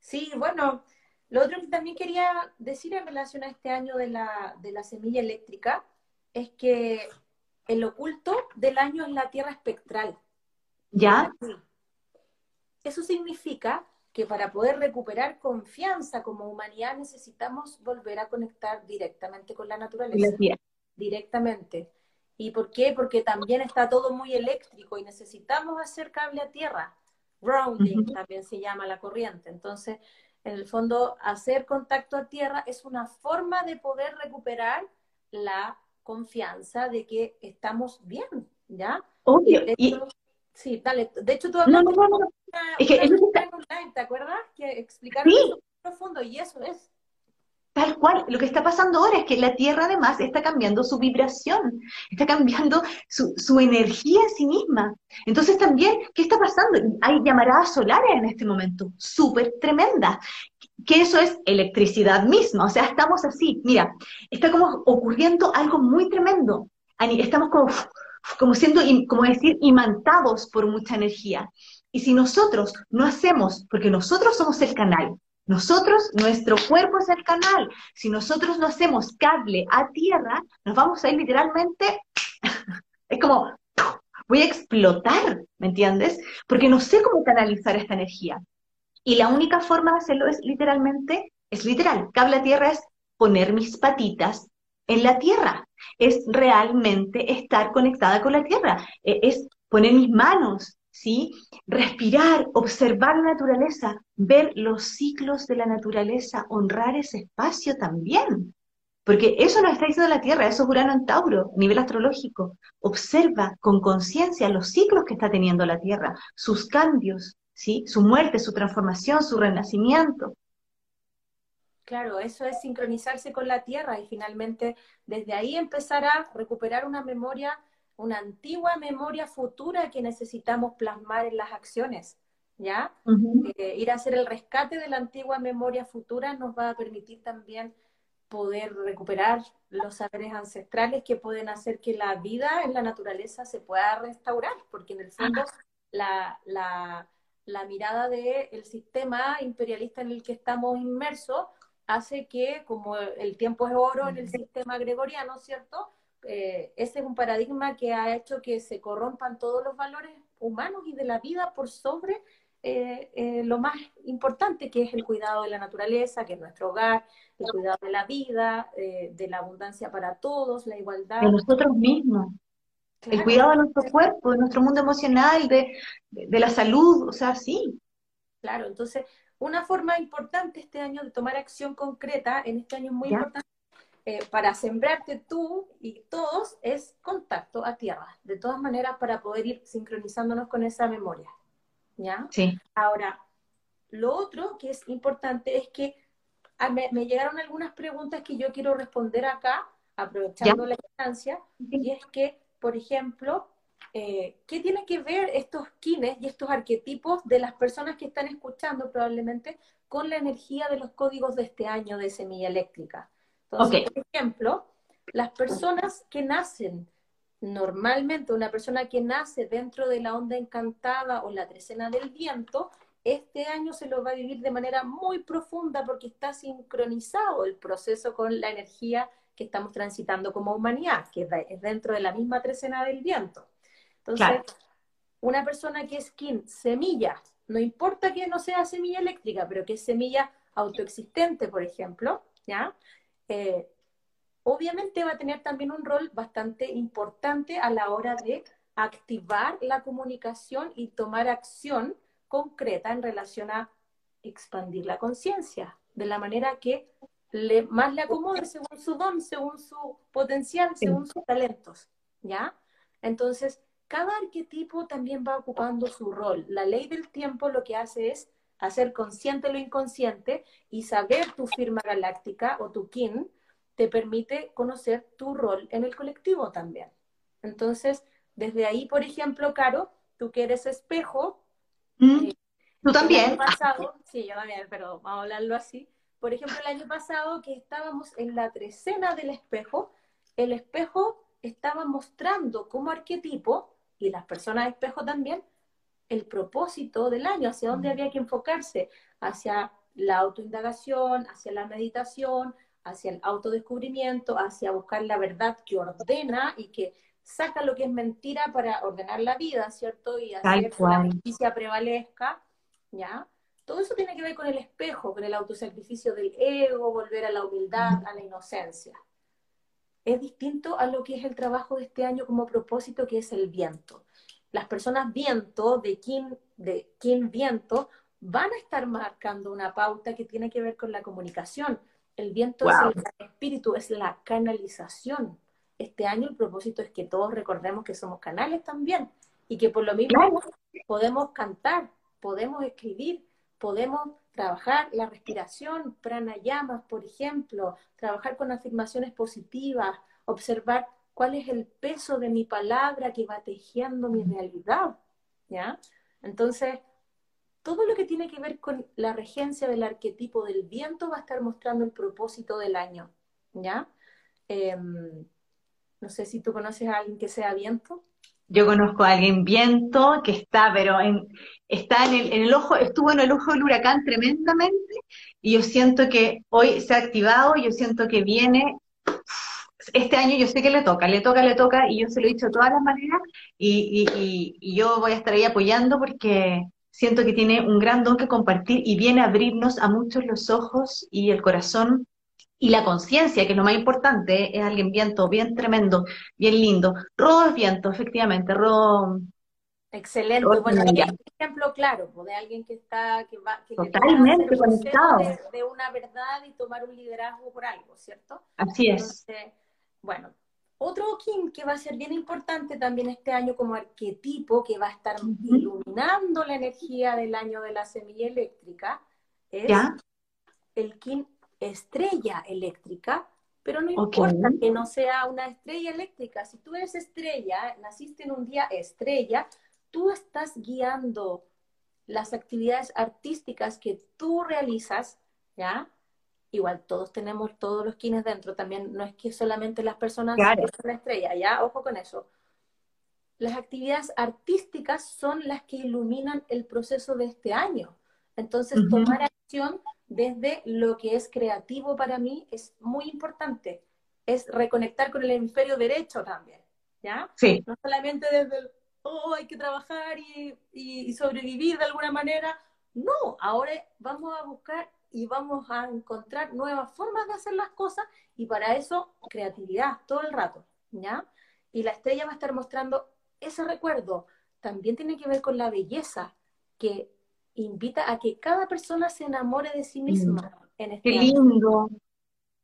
Sí, bueno, lo otro que también quería decir en relación a este año de la, de la semilla eléctrica es que el oculto del año es la Tierra espectral. ¿Ya? Eso significa que para poder recuperar confianza como humanidad necesitamos volver a conectar directamente con la naturaleza. Directamente. ¿Y por qué? Porque también está todo muy eléctrico y necesitamos hacer cable a tierra grounding también se llama la corriente. Entonces, en el fondo, hacer contacto a tierra es una forma de poder recuperar la confianza de que estamos bien, ¿ya? Obvio. Sí, dale. De hecho, tú no, no, no, es que ¿te acuerdas? Que explicaron eso profundo y eso es. Tal cual, lo que está pasando ahora es que la Tierra además está cambiando su vibración, está cambiando su, su energía en sí misma. Entonces también, ¿qué está pasando? Hay llamaradas solares en este momento, súper tremendas, que eso es electricidad misma, o sea, estamos así, mira, está como ocurriendo algo muy tremendo, estamos como, como siendo, como decir, imantados por mucha energía. Y si nosotros no hacemos, porque nosotros somos el canal, nosotros, nuestro cuerpo es el canal. Si nosotros no hacemos cable a tierra, nos vamos a ir literalmente, es como, voy a explotar, ¿me entiendes? Porque no sé cómo canalizar esta energía. Y la única forma de hacerlo es literalmente, es literal, cable a tierra es poner mis patitas en la tierra, es realmente estar conectada con la tierra, e, es poner mis manos, ¿sí? Respirar, observar la naturaleza, ver los ciclos de la naturaleza, honrar ese espacio también. Porque eso nos está diciendo la Tierra, eso es Urano en Tauro, nivel astrológico. Observa con conciencia los ciclos que está teniendo la Tierra, sus cambios, ¿sí? Su muerte, su transformación, su renacimiento. Claro, eso es sincronizarse con la Tierra y finalmente desde ahí empezar a recuperar una memoria una antigua memoria futura que necesitamos plasmar en las acciones, ¿ya? Eh, ir a hacer el rescate de la antigua memoria futura nos va a permitir también poder recuperar los saberes ancestrales que pueden hacer que la vida en la naturaleza se pueda restaurar, porque en el fondo la, la, la mirada del sistema imperialista en el que estamos inmersos hace que, como el tiempo es oro en el sistema gregoriano, ¿cierto? Eh, ese es un paradigma que ha hecho que se corrompan todos los valores humanos y de la vida por sobre eh, eh, lo más importante que es el cuidado de la naturaleza, que es nuestro hogar, el cuidado de la vida, de la abundancia para todos, la igualdad. De nosotros mismos. El cuidado de nuestro cuerpo, de nuestro mundo emocional, de, la salud, o sea, sí. Claro, entonces, una forma importante este año de tomar acción concreta, en este año es muy importante eh, para sembrarte tú y todos es contacto a tierra, de todas maneras para poder ir sincronizándonos con esa memoria. ¿Ya? Sí. Ahora, lo otro que es importante es que ah, me, llegaron algunas preguntas que yo quiero responder acá, aprovechando la instancia, y es que, por ejemplo, eh, ¿qué tiene que ver estos kines y estos arquetipos de las personas que están escuchando probablemente con la energía de los códigos de este año de semilla eléctrica? Entonces, por ejemplo, las personas que nacen normalmente, una persona que nace dentro de la onda encantada o la trecena del viento, este año se lo va a vivir de manera muy profunda porque está sincronizado el proceso con la energía que estamos transitando como humanidad, que es dentro de la misma trecena del viento. Entonces, una persona que es quien semilla, no importa que no sea semilla eléctrica, pero que es semilla autoexistente, por ejemplo, ¿ya? Eh, obviamente va a tener también un rol bastante importante a la hora de activar la comunicación y tomar acción concreta en relación a expandir la conciencia, de la manera que le, más le acomode según su don, según su potencial, según sus talentos, ¿ya? Entonces, cada arquetipo también va ocupando su rol. La ley del tiempo lo que hace es hacer consciente lo inconsciente y saber tu firma galáctica o tu kin te permite conocer tu rol en el colectivo también. Entonces, desde ahí, por ejemplo, Caro, tú que eres espejo. Mm, eh, tú también. pasado, sí, yo también, pero vamos a hablarlo así. Por ejemplo, el año pasado que estábamos en la trecena del espejo, el espejo estaba mostrando como arquetipo, y las personas de espejo también, el propósito del año, hacia dónde había que enfocarse, hacia la autoindagación, hacia la meditación, hacia el autodescubrimiento, hacia buscar la verdad que ordena y que saca lo que es mentira para ordenar la vida, ¿cierto? Y hacer que la justicia prevalezca, ¿ya? Todo eso tiene que ver con el espejo, con el autosacrificio del ego, volver a la humildad, a la inocencia. Es distinto a lo que es el trabajo de este año como propósito, que es el viento las personas viento de Kim de quién viento van a estar marcando una pauta que tiene que ver con la comunicación. El viento es el espíritu, es la canalización. Este año el propósito es que todos recordemos que somos canales también y que por lo mismo podemos cantar, podemos escribir, podemos trabajar la respiración, pranayamas, por ejemplo, trabajar con afirmaciones positivas, observar cuál es el peso de mi palabra que va tejiendo mi realidad, ¿ya? Entonces, todo lo que tiene que ver con la regencia del arquetipo del viento va a estar mostrando el propósito del año, ¿ya? Em, no sé si tú conoces a alguien que sea viento. Yo conozco a alguien viento que está, pero en, está en el, en el ojo, estuvo en el ojo del huracán tremendamente, y yo siento que hoy se ha activado, yo siento que viene este año yo sé que le toca, le toca, le toca, y yo se lo he dicho de todas las maneras, y, y, yo voy a estar ahí apoyando porque siento que tiene un gran don que compartir y viene a abrirnos a muchos los ojos y el corazón y la conciencia, que es lo más importante, es alguien viento, bien tremendo, bien lindo. Rodo es viento, efectivamente, Rodo... Excelente, bueno, hay un ejemplo claro pues, de alguien que está, que va, que totalmente conectado. De, una verdad y tomar un liderazgo por algo, ¿cierto? Así es. Bueno, otro Kim que va a ser bien importante también este año como arquetipo, que va a estar iluminando la energía del año de la semilla eléctrica, es el Kim estrella eléctrica, pero no importa que no sea una estrella eléctrica. Si tú eres estrella, naciste en un día estrella, tú estás guiando las actividades artísticas que tú realizas, ¿ya? Igual todos tenemos todos los kines dentro, también no es que solamente las personas claro. son estrella, ya, ojo con eso. Las actividades artísticas son las que iluminan el proceso de este año. Entonces, tomar acción desde lo que es creativo para mí es muy importante. Es reconectar con el hemisferio derecho también, ¿ya? Sí. No solamente desde el, oh, hay que trabajar y, y sobrevivir de alguna manera. No, ahora vamos a buscar y vamos a encontrar nuevas formas de hacer las cosas y para eso creatividad todo el rato, ¿ya? Y la estrella va a estar mostrando ese recuerdo. También tiene que ver con la belleza que invita a que cada persona se enamore de sí misma. En este qué lindo.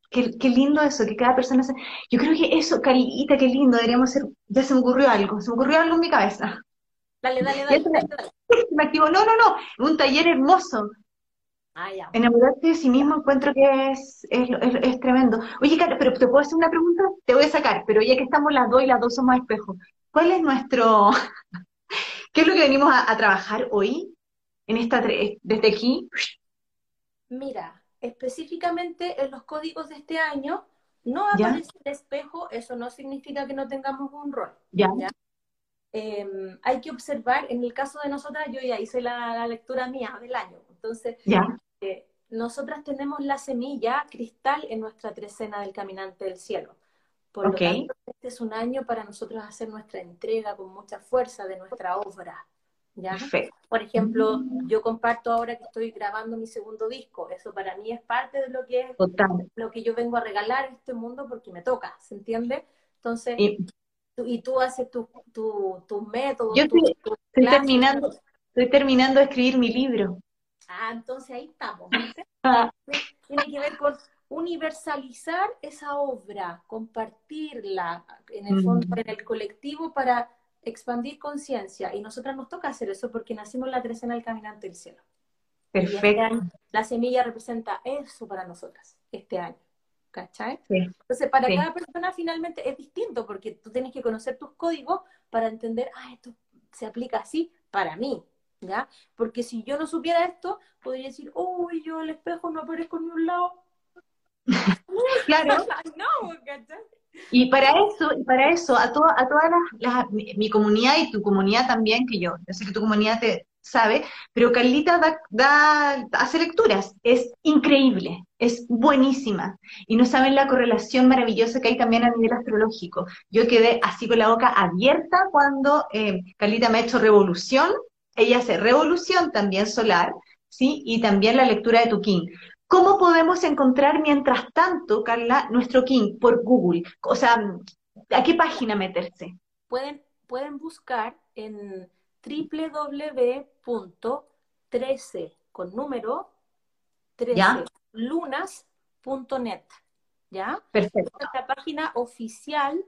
Qué, lindo eso, que cada persona se... Yo creo que eso, Carita, qué lindo, deberíamos ser... Ya se me ocurrió algo, se me ocurrió algo en mi cabeza. Dale, dale, dale. Me activo. No, no, no, un taller hermoso Ah, Enamorarte de sí mismo encuentro que es, es, tremendo. Oye, Carla, pero ¿te puedo hacer una pregunta? Te voy a sacar, pero ya que estamos las dos y las dos somos espejos, ¿cuál es nuestro, qué es lo que venimos a, trabajar hoy en esta, desde aquí? Mira, específicamente en los códigos de este año no aparece el espejo, eso no significa que no tengamos un rol. Ya. Em, hay que observar, en el caso de nosotras, yo ya hice la, la lectura mía del año, entonces ya nosotras tenemos la semilla cristal en nuestra trecena del caminante del cielo. Por lo tanto, este es un año para nosotros hacer nuestra entrega con mucha fuerza de nuestra obra. ¿ya? Por ejemplo, yo comparto ahora que estoy grabando mi segundo disco. Eso para mí es parte de lo que es lo que yo vengo a regalar a este mundo porque me toca, ¿se entiende? Entonces, y, tú, haces tus tu, tu métodos. Yo estoy, terminando, estoy terminando de escribir mi libro. Ah, entonces ahí estamos. Ah. Tiene que ver con universalizar esa obra, compartirla en el fondo, mm. en el colectivo para expandir conciencia. Y nosotras nos toca hacer eso porque nacimos la trecena del caminante del cielo. Este Perfecto. la semilla representa eso para nosotras este año. ¿Cachai? Entonces, para cada persona finalmente es distinto porque tú tienes que conocer tus códigos para entender, ah, esto se aplica así para mí, ¿ya? Porque si yo no supiera esto, podría decir, uy, yo el espejo no aparezco en un lado. claro. Y para eso, y para eso, a, toda a todas las, mi, comunidad y tu comunidad también, que yo, yo sé que tu comunidad te sabe, pero Carlita da, da, hace lecturas, es increíble, es buenísima, y no saben la correlación maravillosa que hay también a nivel astrológico. Yo quedé así con la boca abierta cuando eh, Carlita me ha hecho revolución ella hace revolución también solar, ¿sí? Y también la lectura de tu King. ¿Cómo podemos encontrar mientras tanto, Carla, nuestro King por Google? O sea, ¿a qué página meterse? Pueden, pueden buscar en www.13 con número 13 lunas.net. ¿Ya? Perfecto. es la página oficial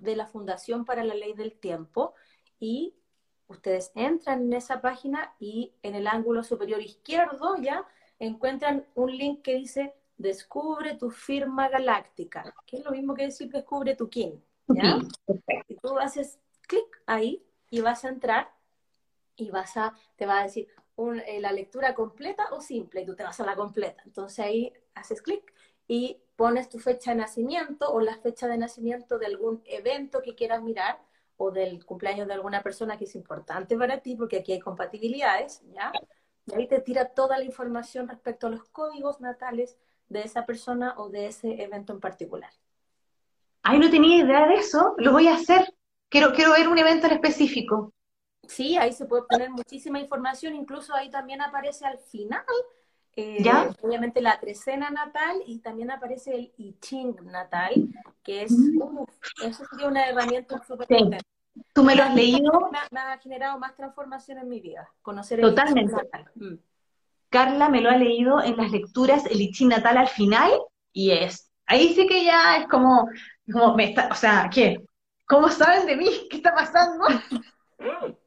de la Fundación para la Ley del Tiempo y ustedes entran en esa página y en el ángulo superior izquierdo ya encuentran un link que dice Descubre tu firma galáctica, que es lo mismo que decir Descubre tu kin. ¿ya? Y tú haces clic ahí y vas a entrar y vas a, te va a decir eh, la lectura completa o simple y tú te vas a la completa. Entonces ahí haces clic y pones tu fecha de nacimiento o la fecha de nacimiento de algún evento que quieras mirar o del cumpleaños de alguna persona que es importante para ti, porque aquí hay compatibilidades, ¿ya? Y ahí te tira toda la información respecto a los códigos natales de esa persona o de ese evento en particular. Ay, no tenía idea de eso, lo voy a hacer. Quiero, quiero ver un evento en específico. Sí, ahí se puede obtener muchísima información, incluso ahí también aparece al final eh, obviamente la trecena natal y también aparece el I Ching natal, que es, uh, eso sería una herramienta súper importante. Tú me lo has leído. Me, ha generado más transformación en mi vida, conocer el Totalmente. Mm. Carla me lo ha leído en las lecturas, el I Ching natal al final, y es, ahí sí que ya es como, como me está, o sea, ¿qué? ¿Cómo saben de mí? ¿Qué está pasando?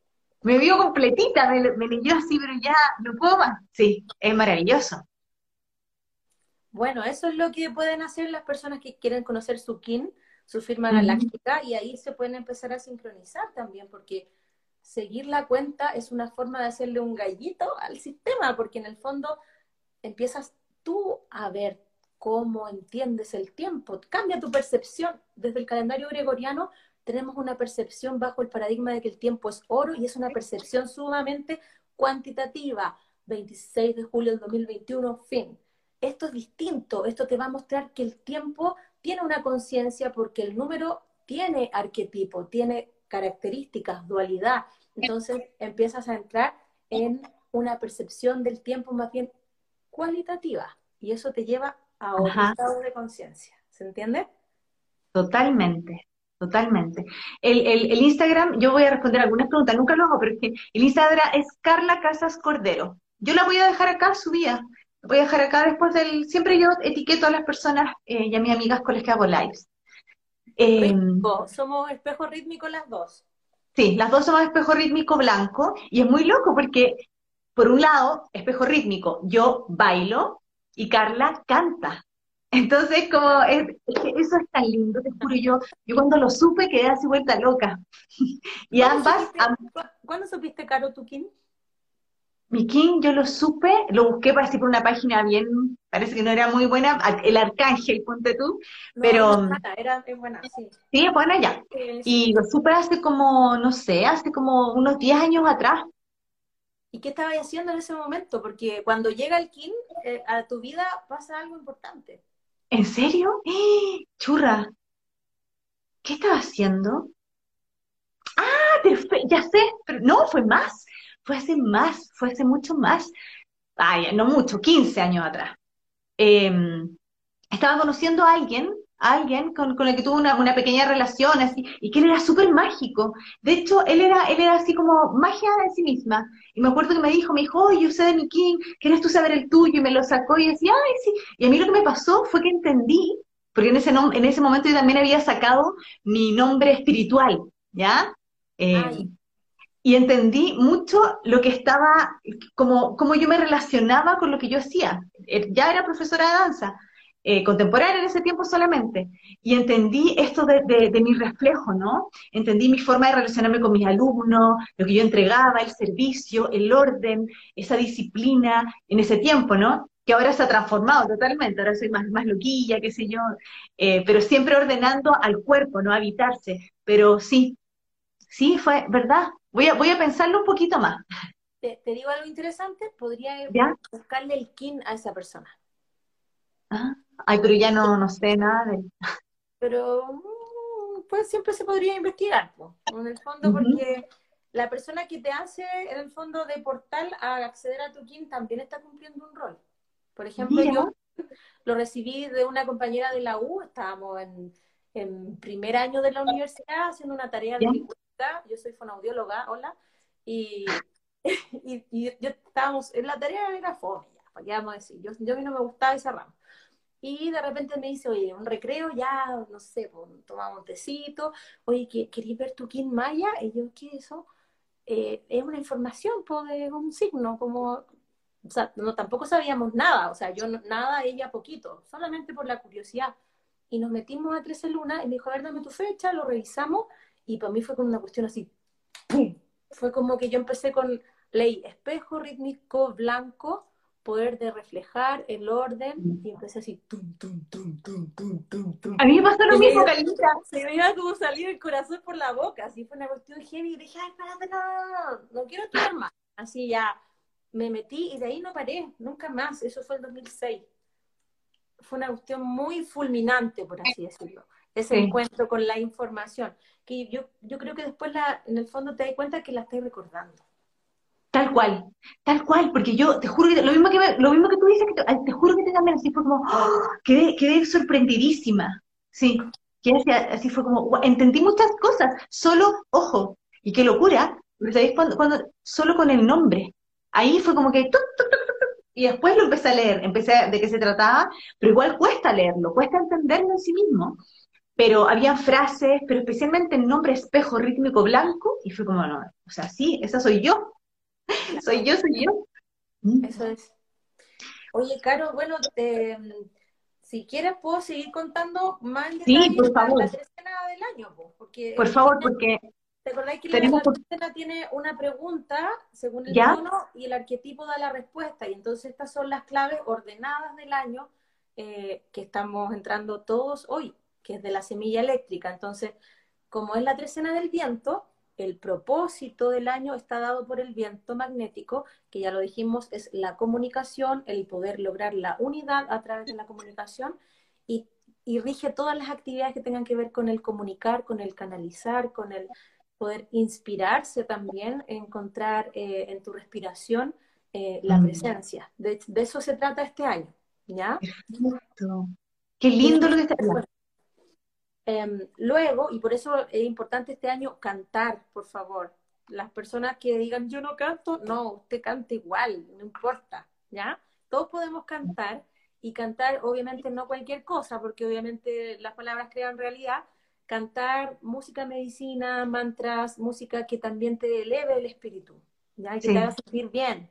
me vio completita, me, leyó así, pero ya no puedo más. Sí, es maravilloso. Bueno, eso es lo que pueden hacer las personas que quieren conocer su kin, su firma galáctica, y ahí se pueden empezar a sincronizar también, porque seguir la cuenta es una forma de hacerle un gallito al sistema, porque en el fondo empiezas tú a ver cómo entiendes el tiempo, cambia tu percepción. Desde el calendario gregoriano tenemos una percepción bajo el paradigma de que el tiempo es oro y es una percepción sumamente cuantitativa. 26 de julio del 2021, fin. Esto es distinto, esto te va a mostrar que el tiempo tiene una conciencia porque el número tiene arquetipo, tiene características, dualidad. Entonces empiezas a entrar en una percepción del tiempo más bien cualitativa y eso te lleva a otro estado de conciencia. ¿Se entiende? Totalmente. Totalmente. El, el, el, Instagram, yo voy a responder algunas preguntas, nunca lo hago, pero es que el Instagram es Carla Casas Cordero. Yo la voy a dejar acá subida. Voy a dejar acá después del. Siempre yo etiqueto a las personas eh, y a mis amigas con las que hago lives. Eh, somos espejo rítmico las dos. Sí, las dos somos espejo rítmico blanco y es muy loco porque, por un lado, espejo rítmico, yo bailo y Carla canta. Entonces, como, es, que eso es tan lindo, te juro, yo, yo cuando lo supe quedé así vuelta loca. y ambas... ¿Cuándo supiste, Caro, tu kin? Mi kin, yo lo supe, lo busqué para por una página bien, parece que no era muy buena, el Arcángel, ponte tú, pero... era, es buena, sí. Sí, es buena ya. Y lo supe hace como, no sé, hace como unos 10 años atrás. ¿Y qué estabas haciendo en ese momento? Porque cuando llega el kin, eh, a tu vida pasa algo importante. ¿En serio? ¡Eh! Churra. ¿Qué estaba haciendo? Ah, ya sé, pero no, fue más. Fue hace más, fue hace mucho más. Ay, no mucho, 15 años atrás. Em, estaba conociendo a alguien alguien con, el que tuvo una, una, pequeña relación, así, y que él era súper mágico. De hecho, él era, él era así como magia de sí misma. Y me acuerdo que me dijo, me dijo, yo sé de mi King, ¿quieres tú saber el tuyo? Y me lo sacó y decía, ay, sí. Y a mí lo que me pasó fue que entendí, porque en ese, en ese momento yo también había sacado mi nombre espiritual, ¿ya? Eh, y entendí mucho lo que estaba, como, como yo me relacionaba con lo que yo hacía. Eh, ya era profesora de danza, eh, contemporánea en ese tiempo solamente, y entendí esto de, de, mi reflejo, ¿no? Entendí mi forma de relacionarme con mis alumnos, lo que yo entregaba, el servicio, el orden, esa disciplina en ese tiempo, ¿no? Que ahora se ha transformado totalmente, ahora soy más, más loquilla, qué sé yo, eh, pero siempre ordenando al cuerpo, ¿no? Habitarse. Pero sí, sí, fue verdad. Voy a, voy a pensarlo un poquito más. Te, digo algo interesante, podría buscarle el kin a esa persona. Ah, ay, pero ya no, no sé nada de... Pero mm, pues siempre se podría investigar, en el fondo, porque la persona que te hace, en el fondo, de portal a acceder a tu kin también está cumpliendo un rol. Por ejemplo, yo lo recibí de una compañera de la U, estábamos en, en primer año de la universidad haciendo una tarea de yo soy fonaudióloga, hola, Y, y, yo estábamos, en la tarea era fome, ya, para qué vamos a decir, yo, yo a mí no me gustaba esa rama. Y de repente me dice, oye, un recreo ya, no sé, pues, tomamos un tecito, oye, ¿queréis ver tu Kin Maya? Y yo, ¿qué es eso? Eh, es una información, pues, un signo, como, o sea, no, tampoco sabíamos nada, o sea, yo nada, ella poquito, solamente por la curiosidad. Y nos metimos a 13 lunas y me dijo, a ver, dame tu fecha, lo revisamos, y para mí fue como una cuestión así, ¡pum! Fue como que yo empecé con ley espejo rítmico blanco, poder de reflejar el orden y empecé así tum tum tum tum tum tum tum a mí me pasó lo mismo Calita se veía como salir el corazón por la boca así fue una cuestión heavy y dije ay espérate no, no, quiero estudiar más. Así ya me metí y de ahí no paré nunca más. Eso fue en 2006 fue una cuestión muy fulminante por así decirlo ese encuentro con la información que yo, yo creo que después la, en el fondo te das cuenta que la estoy recordando. Tal cual, tal cual, porque yo te juro que lo mismo que, lo mismo que tú dices, que te, juro que te también así fue como, ¡oh! quedé, quedé sorprendidísima, sí, que así, así, fue como, entendí muchas cosas, solo, ojo, y qué locura, ¿sabéis cuando, cuando, solo con el nombre, ahí fue como que, y después lo empecé a leer, empecé de qué se trataba, pero igual cuesta leerlo, cuesta entenderlo en sí mismo, pero había frases, pero especialmente el nombre espejo rítmico blanco, y fue como, no, o sea, sí, esa soy yo, soy yo, soy yo. Mm. Eso es. Oye, Caro, bueno, si quieres puedo seguir contando más en sí, por favor. la tercera del año, porque por favor, porque ¿Te acordáis que la tercera tiene una pregunta según el tono y el arquetipo da la respuesta? Y entonces estas son las claves ordenadas del año eh, que estamos entrando todos hoy, que es de la semilla eléctrica. Entonces, como es la trecena del viento, el propósito del año está dado por el viento magnético, que ya lo dijimos, es la comunicación, el poder lograr la unidad a través de la comunicación y, rige todas las actividades que tengan que ver con el comunicar, con el canalizar, con el poder inspirarse también, encontrar eh, en tu respiración eh, la mm. presencia. De, eso se trata este año, ¿ya? Qué lindo lo que está... Em, luego, y por eso es importante este año cantar, por favor. Las personas que digan yo no canto, no, usted canta igual, no importa, ¿ya? Todos podemos cantar y cantar obviamente no cualquier cosa, porque obviamente las palabras crean realidad. Cantar música medicina, mantras, música que también te eleve el espíritu, ¿ya? Que te haga sentir bien.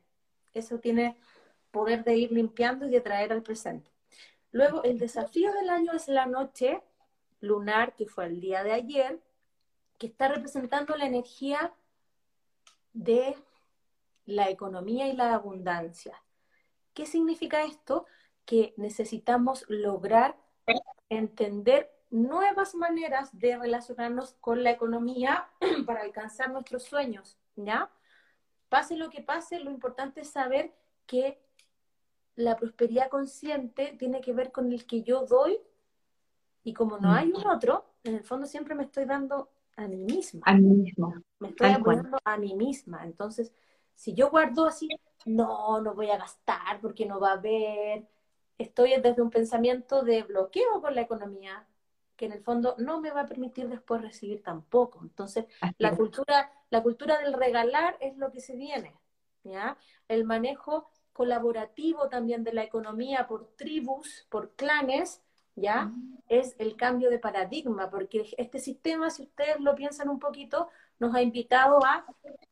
Eso tiene poder de ir limpiando y de traer al presente. Luego, el desafío del año es la noche lunar, que fue el día de ayer, que está representando la energía de la economía y la abundancia. ¿Qué significa esto? Que necesitamos lograr entender nuevas maneras de relacionarnos con la economía para alcanzar nuestros sueños, ¿ya? Pase lo que pase, lo importante es saber que la prosperidad consciente tiene que ver con el que yo doy y como no hay un otro, en el fondo siempre me estoy dando a mí misma. A mí misma. Me estoy apoyando a mí misma. Entonces, si yo guardo así, no, no voy a gastar porque no va a haber, estoy desde un pensamiento de bloqueo con la economía, que en el fondo no me va a permitir después recibir tampoco. Entonces, la cultura, la cultura del regalar es lo que se viene, ¿ya? El manejo colaborativo también de la economía por tribus, por clanes, ¿ya? Mm. Es el cambio de paradigma, porque este sistema, si ustedes lo piensan un poquito, nos ha invitado a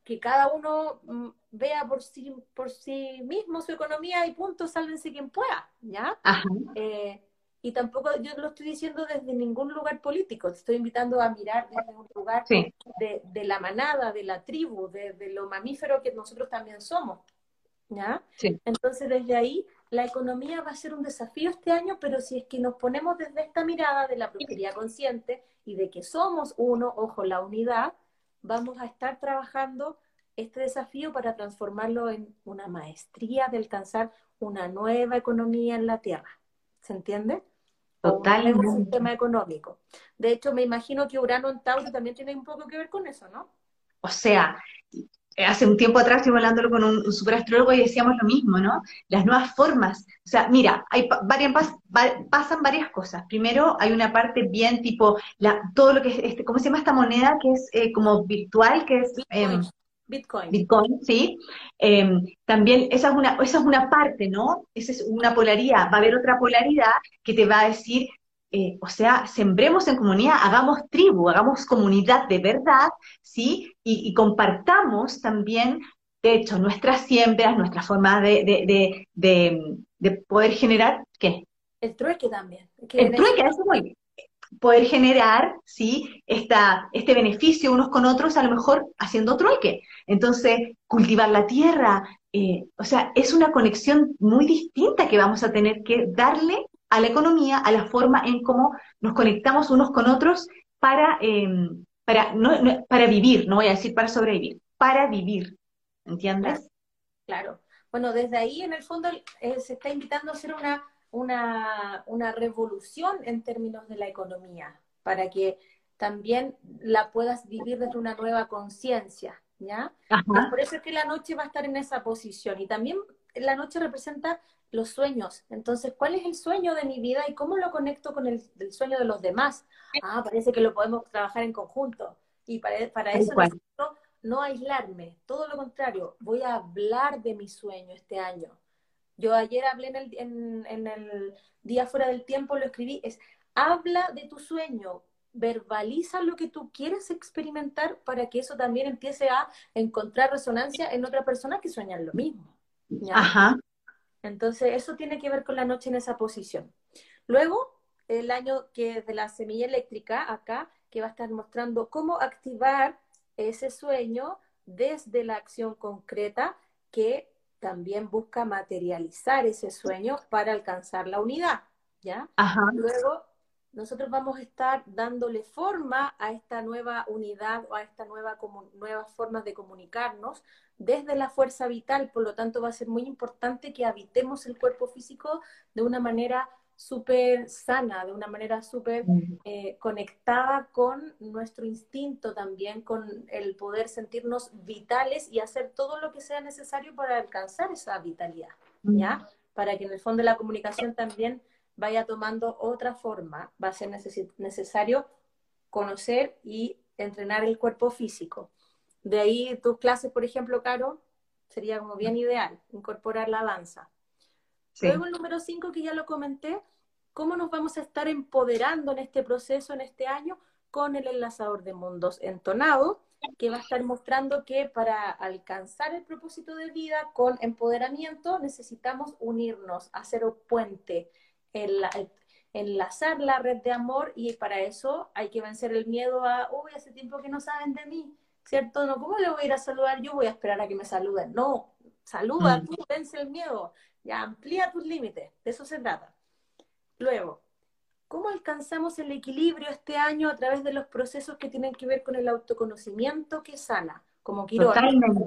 que cada uno mm, vea por sí, por sí mismo su economía y punto, sálvense quien pueda, ¿ya? Eh, y tampoco yo lo estoy diciendo desde ningún lugar político, te estoy invitando a mirar desde un lugar de, de, la manada, de la tribu, de, de, lo mamífero que nosotros también somos, ¿ya? Entonces desde ahí la economía va a ser un desafío este año, pero si es que nos ponemos desde esta mirada de la prosperidad consciente y de que somos uno, ojo, la unidad, vamos a estar trabajando este desafío para transformarlo en una maestría de alcanzar una nueva economía en la Tierra. ¿Se entiende? Total. Un sistema económico. De hecho, me imagino que Urano en Tauro también tiene un poco que ver con eso, ¿no? O sea, hace un tiempo atrás estuve hablándolo con un, superastrólogo y decíamos lo mismo, ¿no? Las nuevas formas. O sea, mira, hay varias, pasan varias cosas. Primero, hay una parte bien tipo, la, todo lo que es, este, ¿cómo se llama esta moneda? Que es eh, como virtual, que es... Em, Bitcoin. Bitcoin, sí. Em, también esa es, una, esa es una parte, ¿no? Esa es una polaridad. Va a haber otra polaridad que te va a decir, eh, o sea, sembremos en comunidad, hagamos tribu, hagamos comunidad de verdad, ¿sí? Y, compartamos también, de hecho, nuestras siembras, nuestras formas de, de, poder generar, ¿qué? El trueque también. El trueque, eso voy poder generar, ¿sí? Esta, este beneficio unos con otros, a lo mejor haciendo trueque. Entonces, cultivar la tierra, eh, o sea, es una conexión muy distinta que vamos a tener que darle a la economía, a la forma en cómo nos conectamos unos con otros para, em, para, no, para vivir, no voy a decir para sobrevivir, para vivir. ¿Entiendes? Claro. Bueno, desde ahí en el fondo eh, se está invitando a hacer una una, una revolución en términos de la economía, para que también la puedas vivir desde una nueva conciencia, ¿ya? por eso es que la noche va a estar en esa posición. Y también la noche representa los sueños. Entonces, ¿cuál es el sueño de mi vida y cómo lo conecto con el, sueño de los demás? Ah, parece que lo podemos trabajar en conjunto. Y para, para eso necesito no aislarme, todo lo contrario, voy a hablar de mi sueño este año. Yo ayer hablé en el, en, el día fuera del tiempo, lo escribí, es habla de tu sueño, verbaliza lo que tú quieres experimentar para que eso también empiece a encontrar resonancia en otra persona que sueña lo mismo. Ajá. Entonces, eso tiene que ver con la noche en esa posición. Luego, el año que es de la semilla eléctrica, acá, que va a estar mostrando cómo activar ese sueño desde la acción concreta que también busca materializar ese sueño para alcanzar la unidad, ¿ya? Luego, nosotros vamos a estar dándole forma a esta nueva unidad o a esta nueva nuevas formas de comunicarnos desde la fuerza vital, por lo tanto va a ser muy importante que habitemos el cuerpo físico de una manera súper sana, de una manera súper eh, conectada con nuestro instinto también, con el poder sentirnos vitales y hacer todo lo que sea necesario para alcanzar esa vitalidad, ¿ya? Para que en el fondo de la comunicación también vaya tomando otra forma, va a ser necesario conocer y entrenar el cuerpo físico. De ahí tus clases, por ejemplo, Caro, sería como bien ideal, incorporar la danza. Luego el número 5 que ya lo comenté, cómo nos vamos a estar empoderando en este proceso, en este año, con el enlazador de mundos entonado, que va a estar mostrando que para alcanzar el propósito de vida con empoderamiento necesitamos unirnos, hacer un puente, enlazar la red de amor y para eso hay que vencer el miedo a, uy, hace tiempo que no saben de mí, ¿cierto? No, ¿cómo le voy a ir a saludar? Yo voy a esperar a que me saluden. No, saluda, mm. tú vence el miedo, ya amplía tus límites, de eso se trata. Luego, ¿cómo alcanzamos el equilibrio este año a través de los procesos que tienen que ver con el autoconocimiento que sana? Como Quirón,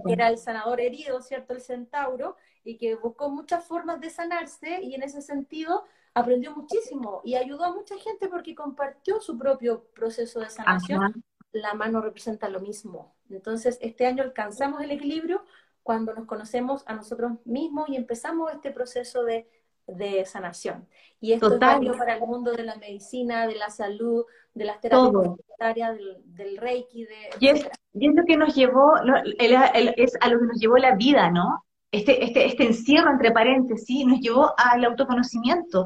que era el sanador herido, ¿cierto? El centauro, y que buscó muchas formas de sanarse y en ese sentido aprendió muchísimo y ayudó a mucha gente porque compartió su propio proceso de sanación. La mano representa lo mismo. Entonces, este año alcanzamos el equilibrio cuando nos conocemos a nosotros mismos y empezamos este proceso de de sanación. Y esto es válido para el mundo de la medicina, de la salud, de las terapias comunitarias, del, reiki. De, y, es, lo que nos llevó, es a lo que nos llevó la vida, ¿no? Este, este, este encierro, entre paréntesis, nos llevó al autoconocimiento.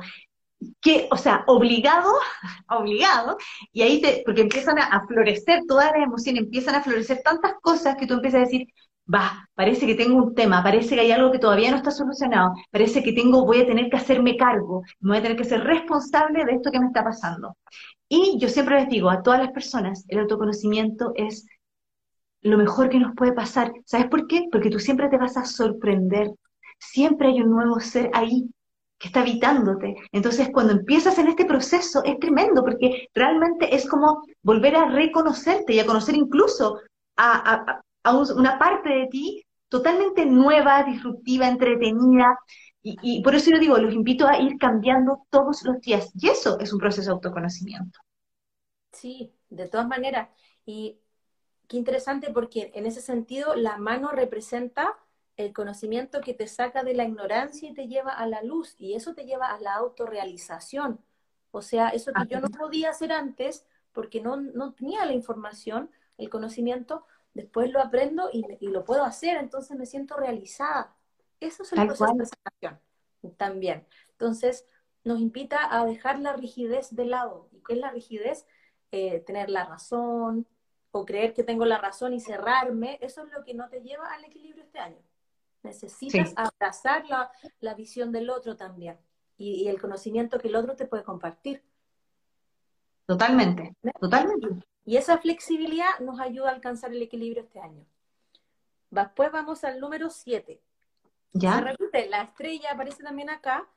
Que, o sea, obligado, obligado, y ahí te, porque empiezan a, a florecer todas las emociones, empiezan a florecer tantas cosas que tú empiezas a decir, va, parece que tengo un tema, parece que hay algo que todavía no está solucionado, parece que tengo, voy a tener que hacerme cargo, voy a tener que ser responsable de esto que me está pasando. Y yo siempre les digo a todas las personas, el autoconocimiento es lo mejor que nos puede pasar. ¿Sabes por qué? Porque tú siempre te vas a sorprender. Siempre hay un nuevo ser ahí que está habitándote. Entonces, cuando empiezas en este proceso, es tremendo, porque realmente es como volver a reconocerte y a conocer incluso a, una parte de ti totalmente nueva, disruptiva, entretenida. Y, por eso yo digo, los invito a ir cambiando todos los días. Y eso es un proceso de autoconocimiento. Sí, de todas maneras. Y qué interesante porque en ese sentido la mano representa el conocimiento que te saca de la ignorancia y te lleva a la luz. Y eso te lleva a la autorrealización. O sea, eso que yo no podía hacer antes porque no, no tenía la información, el conocimiento, después lo aprendo y, lo puedo hacer, entonces me siento realizada. Eso es el proceso de sanación también. Entonces, nos invita a dejar la rigidez de lado. ¿Y qué es la rigidez? Eh, tener la razón o creer que tengo la razón y cerrarme. Eso es lo que no te lleva al equilibrio este año. Necesitas abrazar la, visión del otro también y, el conocimiento que el otro te puede compartir. Totalmente, totalmente. Y esa flexibilidad nos ayuda a alcanzar el equilibrio este año. Después vamos al número 7. ¿Ya? la estrella aparece también acá,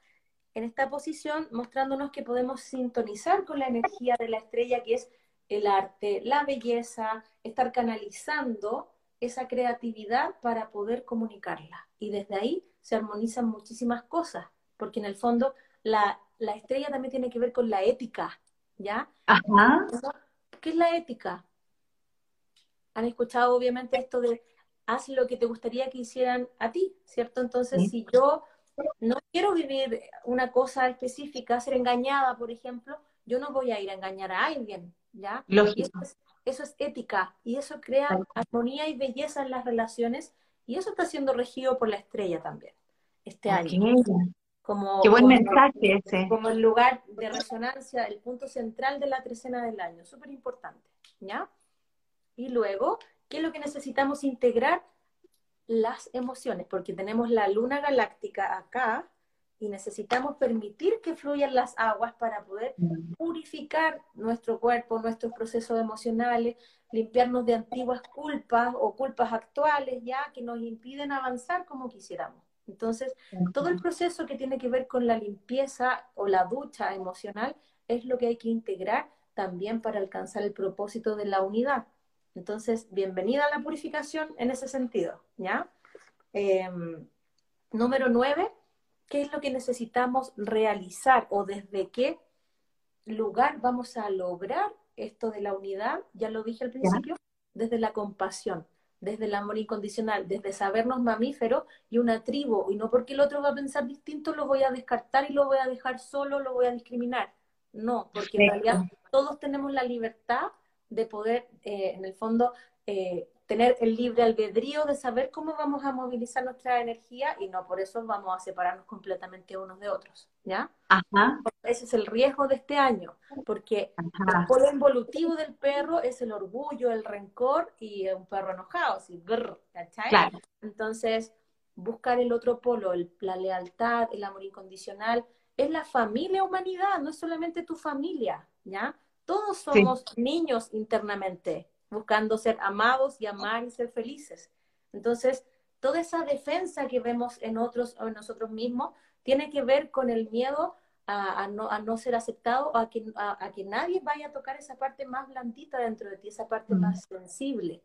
en esta posición, mostrándonos que podemos sintonizar con la energía de la estrella, que es el arte, la belleza, estar canalizando esa creatividad para poder comunicarla. Y desde ahí se armonizan muchísimas cosas, porque en el fondo la, estrella también tiene que ver con la ética, ¿ya? Ajá. ¿Qué es la ética? Han escuchado obviamente esto de haz lo que te gustaría que hicieran a ti, ¿cierto? Entonces, si yo no quiero vivir una cosa específica, ser engañada, por ejemplo, yo no voy a ir a engañar a alguien, ¿ya? Lógico. Eso es, ética y eso crea armonía y belleza en las relaciones y eso está siendo regido por la estrella también este año. Como, Qué buen mensaje ese. Como el lugar de resonancia, el punto central de la trecena del año, súper importante, ¿ya? Y luego, ¿qué es lo que necesitamos integrar? Las emociones, porque tenemos la luna galáctica acá, y necesitamos permitir que fluyan las aguas para poder mm. purificar nuestro cuerpo, nuestros procesos emocionales, limpiarnos de antiguas culpas o culpas actuales ya que nos impiden avanzar como quisiéramos. Entonces, todo el proceso que tiene que ver con la limpieza o la ducha emocional es lo que hay que integrar también para alcanzar el propósito de la unidad. Entonces, bienvenida a la purificación en ese sentido, ¿ya? Em, número nueve, qué es lo que necesitamos realizar o desde qué lugar vamos a lograr esto de la unidad, ya lo dije al principio, desde la compasión, desde el amor incondicional, desde sabernos mamíferos y una tribu, y no porque el otro va a pensar distinto lo voy a descartar y lo voy a dejar solo, lo voy a discriminar. No, porque en realidad todos tenemos la libertad de poder, eh, en el fondo, eh, tener el libre albedrío de saber cómo vamos a movilizar nuestra energía y no por eso vamos a separarnos completamente unos de otros, ¿ya? Ajá. Ese es el riesgo de este año, porque el polo involutivo del perro es el orgullo, el rencor y un perro enojado, así, ¿cachai? Entonces, buscar el otro polo, la lealtad, el amor incondicional, es la familia humanidad, no es solamente tu familia, ¿ya? Todos somos niños internamente, buscando ser amados y amar y ser felices. Entonces, toda esa defensa que vemos en otros o en nosotros mismos tiene que ver con el miedo a, no, ser aceptado, a que, a, que nadie vaya a tocar esa parte más blandita dentro de ti, esa parte más sensible.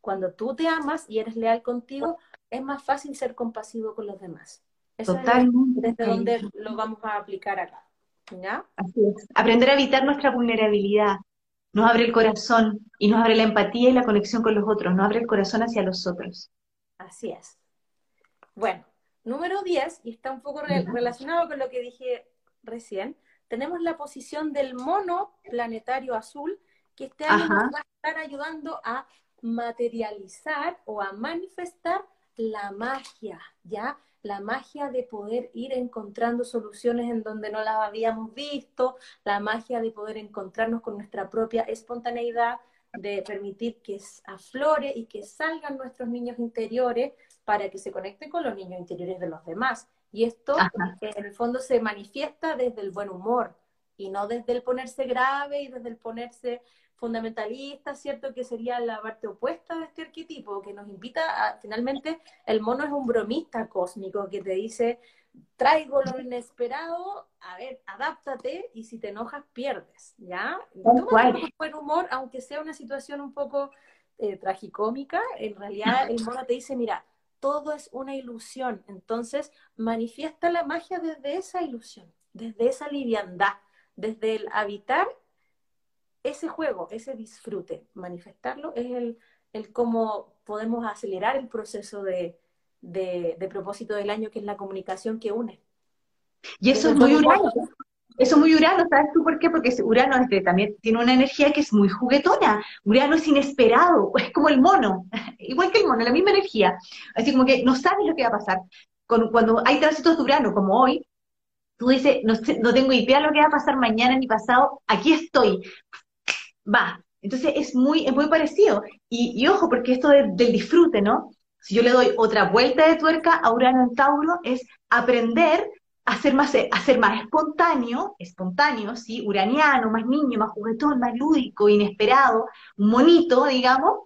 Cuando tú te amas y eres leal contigo, es más fácil ser compasivo con los demás. Eso Totalmente. Es desde donde lo vamos a aplicar acá. ¿Ya? Así es. Aprender a evitar nuestra vulnerabilidad, nos abre el corazón y nos abre la empatía y la conexión con los otros, nos abre el corazón hacia los otros. Así es. Bueno, número 10, y está un poco relacionado con lo que dije recién, tenemos la posición del mono planetario azul, que este año nos va a estar ayudando a materializar o a manifestar la magia, ¿ya? La magia de poder ir encontrando soluciones en donde no las habíamos visto, la magia de poder encontrarnos con nuestra propia espontaneidad, de permitir que aflore y que salgan nuestros niños interiores para que se conecten con los niños interiores de los demás. Y esto en el fondo se manifiesta desde el buen humor y no desde el ponerse grave y desde el ponerse fundamentalista, ¿cierto? Que sería la parte opuesta de este arquetipo, que nos invita a, finalmente, el mono es un bromista cósmico que te dice, traigo lo inesperado, a ver, adáptate y si te enojas pierdes, ¿ya? Toma con buen humor, aunque sea una situación un poco eh, tragicómica, en realidad el mono te dice, mira, todo es una ilusión, entonces manifiesta la magia desde esa ilusión, desde esa liviandad, desde el habitar ese juego, ese disfrute, manifestarlo, es el, el cómo podemos acelerar el proceso de, de, propósito del año, que es la comunicación que une. Y eso es muy urbano. Eso es muy Urano, ¿sabes tú por qué? Porque Urano este, también tiene una energía que es muy juguetona. Urano es inesperado, es como el mono, igual que el mono, la misma energía. Así como que no sabes lo que va a pasar. Cuando, hay tránsitos de Urano, como hoy, tú dices, no, no tengo idea de lo que va a pasar mañana ni pasado, aquí estoy. Va. Entonces es muy, es muy parecido. Y, ojo, porque esto del disfrute, ¿no? Si yo le doy otra vuelta de tuerca a Urano en Tauro, es aprender a ser más, más espontáneo, espontáneo, ¿sí? Uraniano, más niño, más juguetón, más lúdico, inesperado, monito, digamos,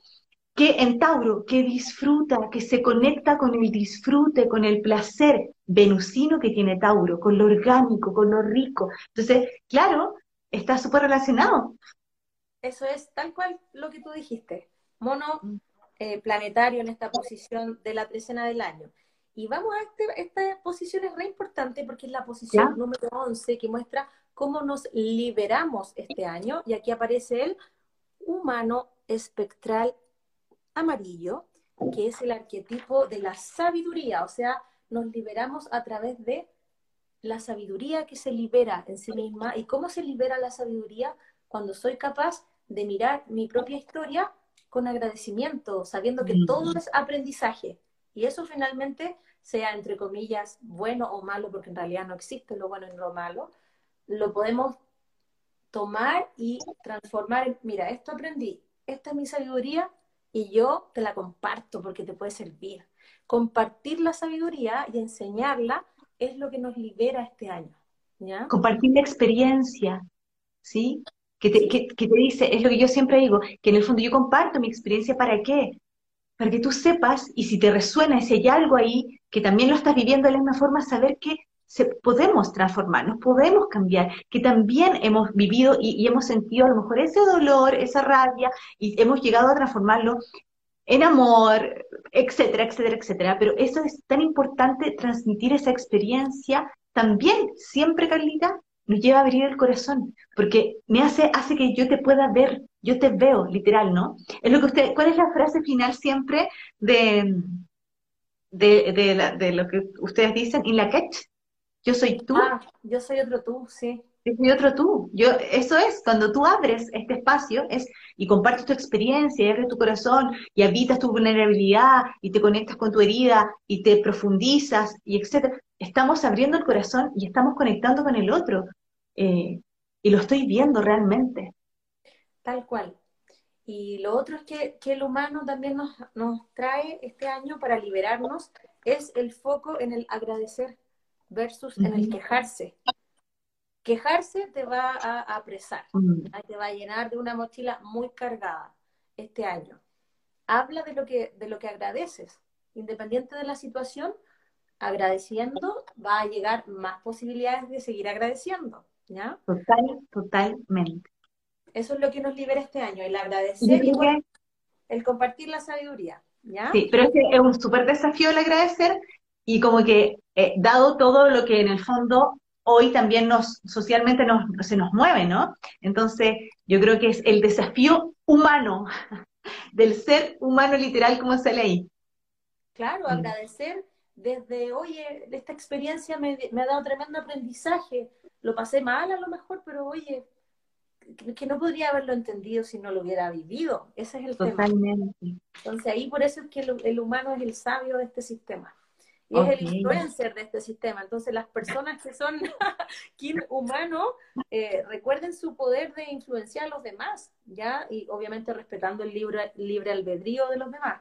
que en Tauro, que disfruta, que se conecta con el disfrute, con el placer venusino que tiene Tauro, con lo orgánico, con lo rico. Entonces, claro, está súper relacionado. Eso es tal cual lo que tú dijiste. Mono mm. eh, planetario en esta posición de la trecena del año. Y vamos a este, esta posición es re importante porque es la posición número 11 que muestra cómo nos liberamos este año. Y aquí aparece el humano espectral amarillo, que es el arquetipo de la sabiduría. O sea, nos liberamos a través de la sabiduría que se libera en sí misma. ¿Y cómo se libera la sabiduría? Cuando soy capaz de mirar mi propia historia con agradecimiento, sabiendo que todo es aprendizaje y eso finalmente, sea entre comillas bueno o malo, porque en realidad no existe lo bueno y lo malo, lo podemos tomar y transformar mira, esto aprendí, esta es mi sabiduría y yo te la comparto porque te puede servir. Compartir la sabiduría y enseñarla es lo que nos libera este año. ¿ya? Compartir la experiencia, ¿sí? Que te, que te dice, es lo que yo siempre digo, que en el fondo yo comparto mi experiencia para qué? para que tú sepas y si te resuena, si hay algo ahí que también lo estás viviendo de la misma forma, saber que se, podemos transformarnos, podemos cambiar, que también hemos vivido y, hemos sentido a lo mejor ese dolor, esa rabia, y hemos llegado a transformarlo en amor, etcétera, etcétera, etcétera. Pero eso es tan importante, transmitir esa experiencia también, siempre, Carlita, nos lleva a abrir el corazón, porque me hace, hace que yo te pueda ver, yo te veo, literal, ¿no? Es lo que usted, ¿cuál es la frase final siempre de, de, de, lo que ustedes dicen? In la catch, yo soy tú. Ah, yo soy otro tú, sí. Yo soy otro tú. Yo, eso es, cuando tú abres este espacio es, y compartes tu experiencia, y abres tu corazón, y habitas tu vulnerabilidad, y te conectas con tu herida, y te profundizas, y etcétera. Estamos abriendo el corazón y estamos conectando con el otro. Eh, y lo estoy viendo realmente. Tal cual. Y lo otro es que, el humano también nos, trae este año para liberarnos es el foco en el agradecer versus en el quejarse. Quejarse te va a apresar, te va a llenar de una mochila muy cargada este año. Habla de lo que, de lo que agradeces. Independiente de la situación, agradeciendo va a llegar más posibilidades de seguir agradeciendo. ¿Ya? Total, totalmente. Eso es lo que nos libera este año, el agradecer y el compartir la sabiduría, ¿ya? Sí, pero es, es un súper desafío el agradecer y como que, eh, dado todo lo que en el fondo hoy también nos, socialmente nos, se nos mueve, ¿no? Entonces, yo creo que es el desafío humano, del ser humano literal como sale ahí. Claro, mm. agradecer desde, oye, esta experiencia me, me, ha dado tremendo aprendizaje, lo pasé mal a lo mejor, pero oye, que no podría haberlo entendido si no lo hubiera vivido. Ese es el Totalmente. tema. Entonces ahí por eso es que el, humano es el sabio de este sistema. Y es el influencer de este sistema. Entonces las personas que son kin humano, eh, recuerden su poder de influenciar a los demás, ¿ya? Y obviamente respetando el libre, libre albedrío de los demás.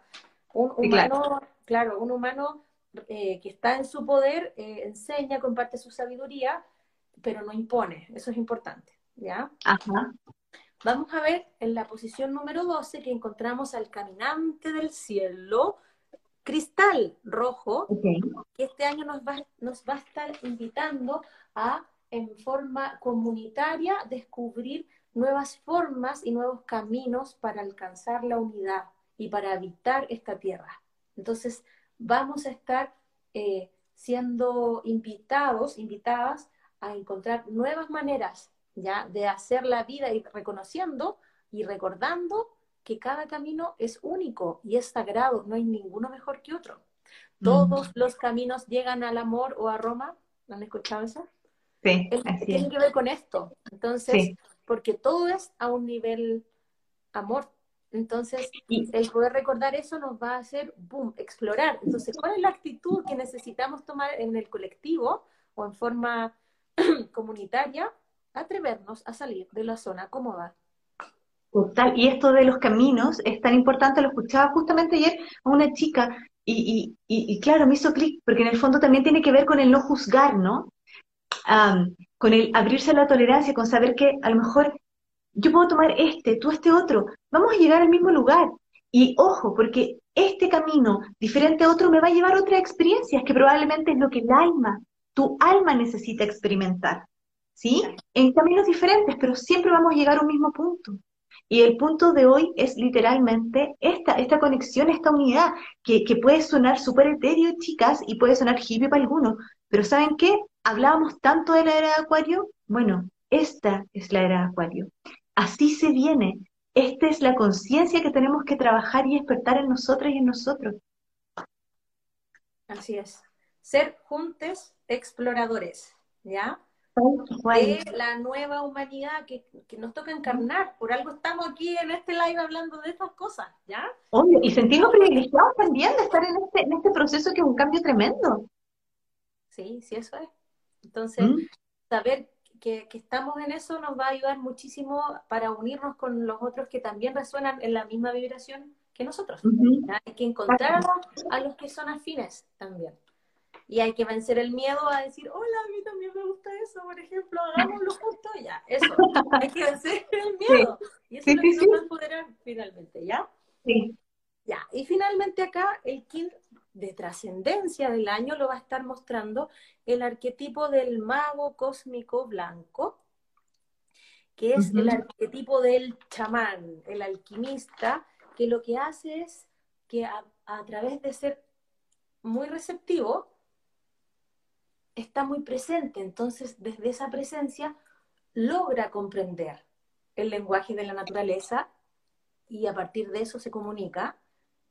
Un humano, claro. un humano eh, que está en su poder eh, enseña, comparte su sabiduría, pero no impone. Eso es importante. ¿ya? Ajá. Vamos a ver en la posición número 12 que encontramos al caminante del cielo, cristal rojo, que este año nos va, nos va a estar invitando a, en forma comunitaria, descubrir nuevas formas y nuevos caminos para alcanzar la unidad y para habitar esta tierra. Entonces, vamos a estar eh, siendo invitados, invitadas a encontrar nuevas maneras ¿ya? De hacer la vida y reconociendo y recordando que cada camino es único y es sagrado, no hay ninguno mejor que otro. Todos los caminos llegan al amor o a Roma. ¿Han escuchado eso? Sí, tiene que ver con esto. Entonces, porque todo es a un nivel amor. Entonces, el poder recordar eso nos va a hacer, boom, explorar. Entonces, ¿cuál es la actitud que necesitamos tomar en el colectivo o en forma comunitaria? Atrevernos a salir de la zona cómoda. Total, y esto de los caminos es tan importante, lo escuchaba justamente ayer a una chica y, y, claro, me hizo clic, porque en el fondo también tiene que ver con el no juzgar, ¿no? con el abrirse a la tolerancia, con saber que a lo mejor yo puedo tomar este, tú este otro, vamos a llegar al mismo lugar. Y ojo, porque este camino diferente a otro me va a llevar a otras experiencias, que probablemente es lo que el alma, tu alma necesita experimentar. ¿Sí? En caminos diferentes, pero siempre vamos a llegar a un mismo punto. Y el punto de hoy es literalmente esta, esta conexión, esta unidad, que, que puede sonar súper etéreo, chicas, y puede sonar hippie para algunos, pero ¿saben qué? Hablábamos tanto de la era de Acuario, bueno, esta es la era de Acuario. Así se viene. Esta es la conciencia que tenemos que trabajar y despertar en nosotras y en nosotros. Así es. Ser juntos exploradores, ¿ya? De la nueva humanidad que, nos toca encarnar. Por algo estamos aquí en este live hablando de estas cosas, ¿ya? Oye, y sentimos privilegiados también de estar en este, en este proceso que es un cambio tremendo. Sí, sí, eso es. Entonces, ¿Mm? saber que, estamos en eso nos va a ayudar muchísimo para unirnos con los otros que también resuenan en la misma vibración que nosotros. Hay que encontrar a los que son afines también. Y hay que vencer el miedo a decir, hola, a mí también me gusta eso, por ejemplo, hagámoslo juntos, ya, eso. hay que vencer el miedo. Y eso es lo que nos va a empoderar finalmente, ¿ya? Sí. Ya, y finalmente acá el king de trascendencia del año lo va a estar mostrando el arquetipo del mago cósmico blanco, que es el arquetipo del chamán, el alquimista, que lo que hace es que a, través de ser muy receptivo, está muy presente. Entonces, desde esa presencia, logra comprender el lenguaje de la naturaleza y a partir de eso se comunica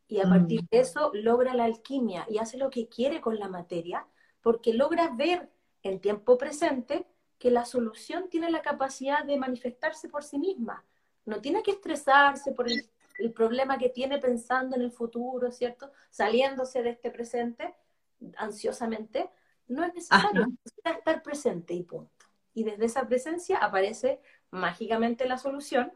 y a partir mm. de eso logra la alquimia y hace lo que quiere con la materia, porque logra ver en tiempo presente que la solución tiene la capacidad de manifestarse por sí misma. No tiene que estresarse por el, problema que tiene pensando en el futuro, ¿cierto? Saliéndose de este presente ansiosamente. No es necesario, necesita estar presente y punto. Y desde esa presencia aparece mágicamente la solución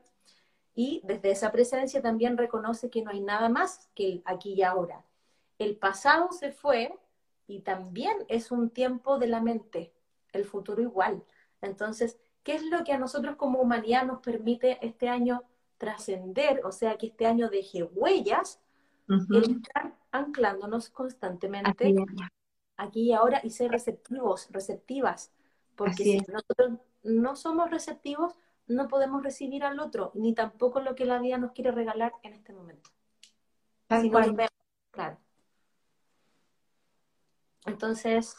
y desde esa presencia también reconoce que no hay nada más que el aquí y ahora. El pasado se fue y también es un tiempo de la mente, el futuro igual. Entonces, ¿qué es lo que a nosotros como humanidad nos permite este año trascender? O sea, que este año deje huellas, estar anclándonos constantemente aquí, y ahora y ser receptivos, receptivas. Porque si nosotros no somos receptivos, no podemos recibir al otro, ni tampoco lo que la vida nos quiere regalar en este momento. claro. Entonces,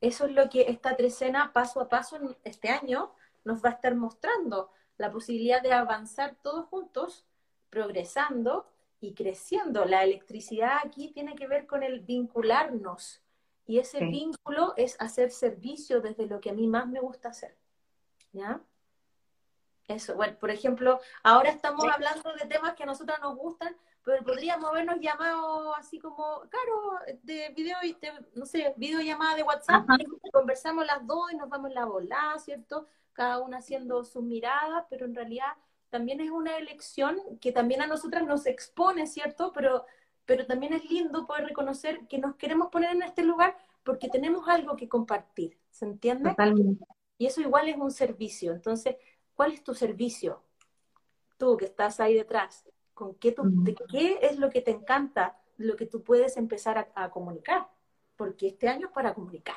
eso es lo que esta trecena, paso a paso, este año, nos va a estar mostrando la posibilidad de avanzar todos juntos, progresando y creciendo. La electricidad aquí tiene que ver con el vincularnos. Y ese vínculo es hacer servicio desde lo que a mí más me gusta hacer. ¿Ya? Eso, bueno, por ejemplo, ahora estamos hablando de temas que a nosotros nos gustan, pero podríamos habernos llamado así como, claro, de video, no sé, videollamada de WhatsApp, conversamos las dos y nos vamos la bola, ¿cierto? Cada una haciendo sus miradas, pero en realidad también es una elección que también a nosotras nos expone, ¿cierto? Pero, pero también es lindo poder reconocer que nos queremos poner en este lugar porque tenemos algo que compartir, ¿se entiende? Totalmente. Y eso igual es un servicio. Entonces, ¿Cuál es tu servicio? Tú que estás ahí detrás, ¿con qué, qué es lo que te encanta, lo que tú puedes empezar a, comunicar? Porque este año es para comunicar.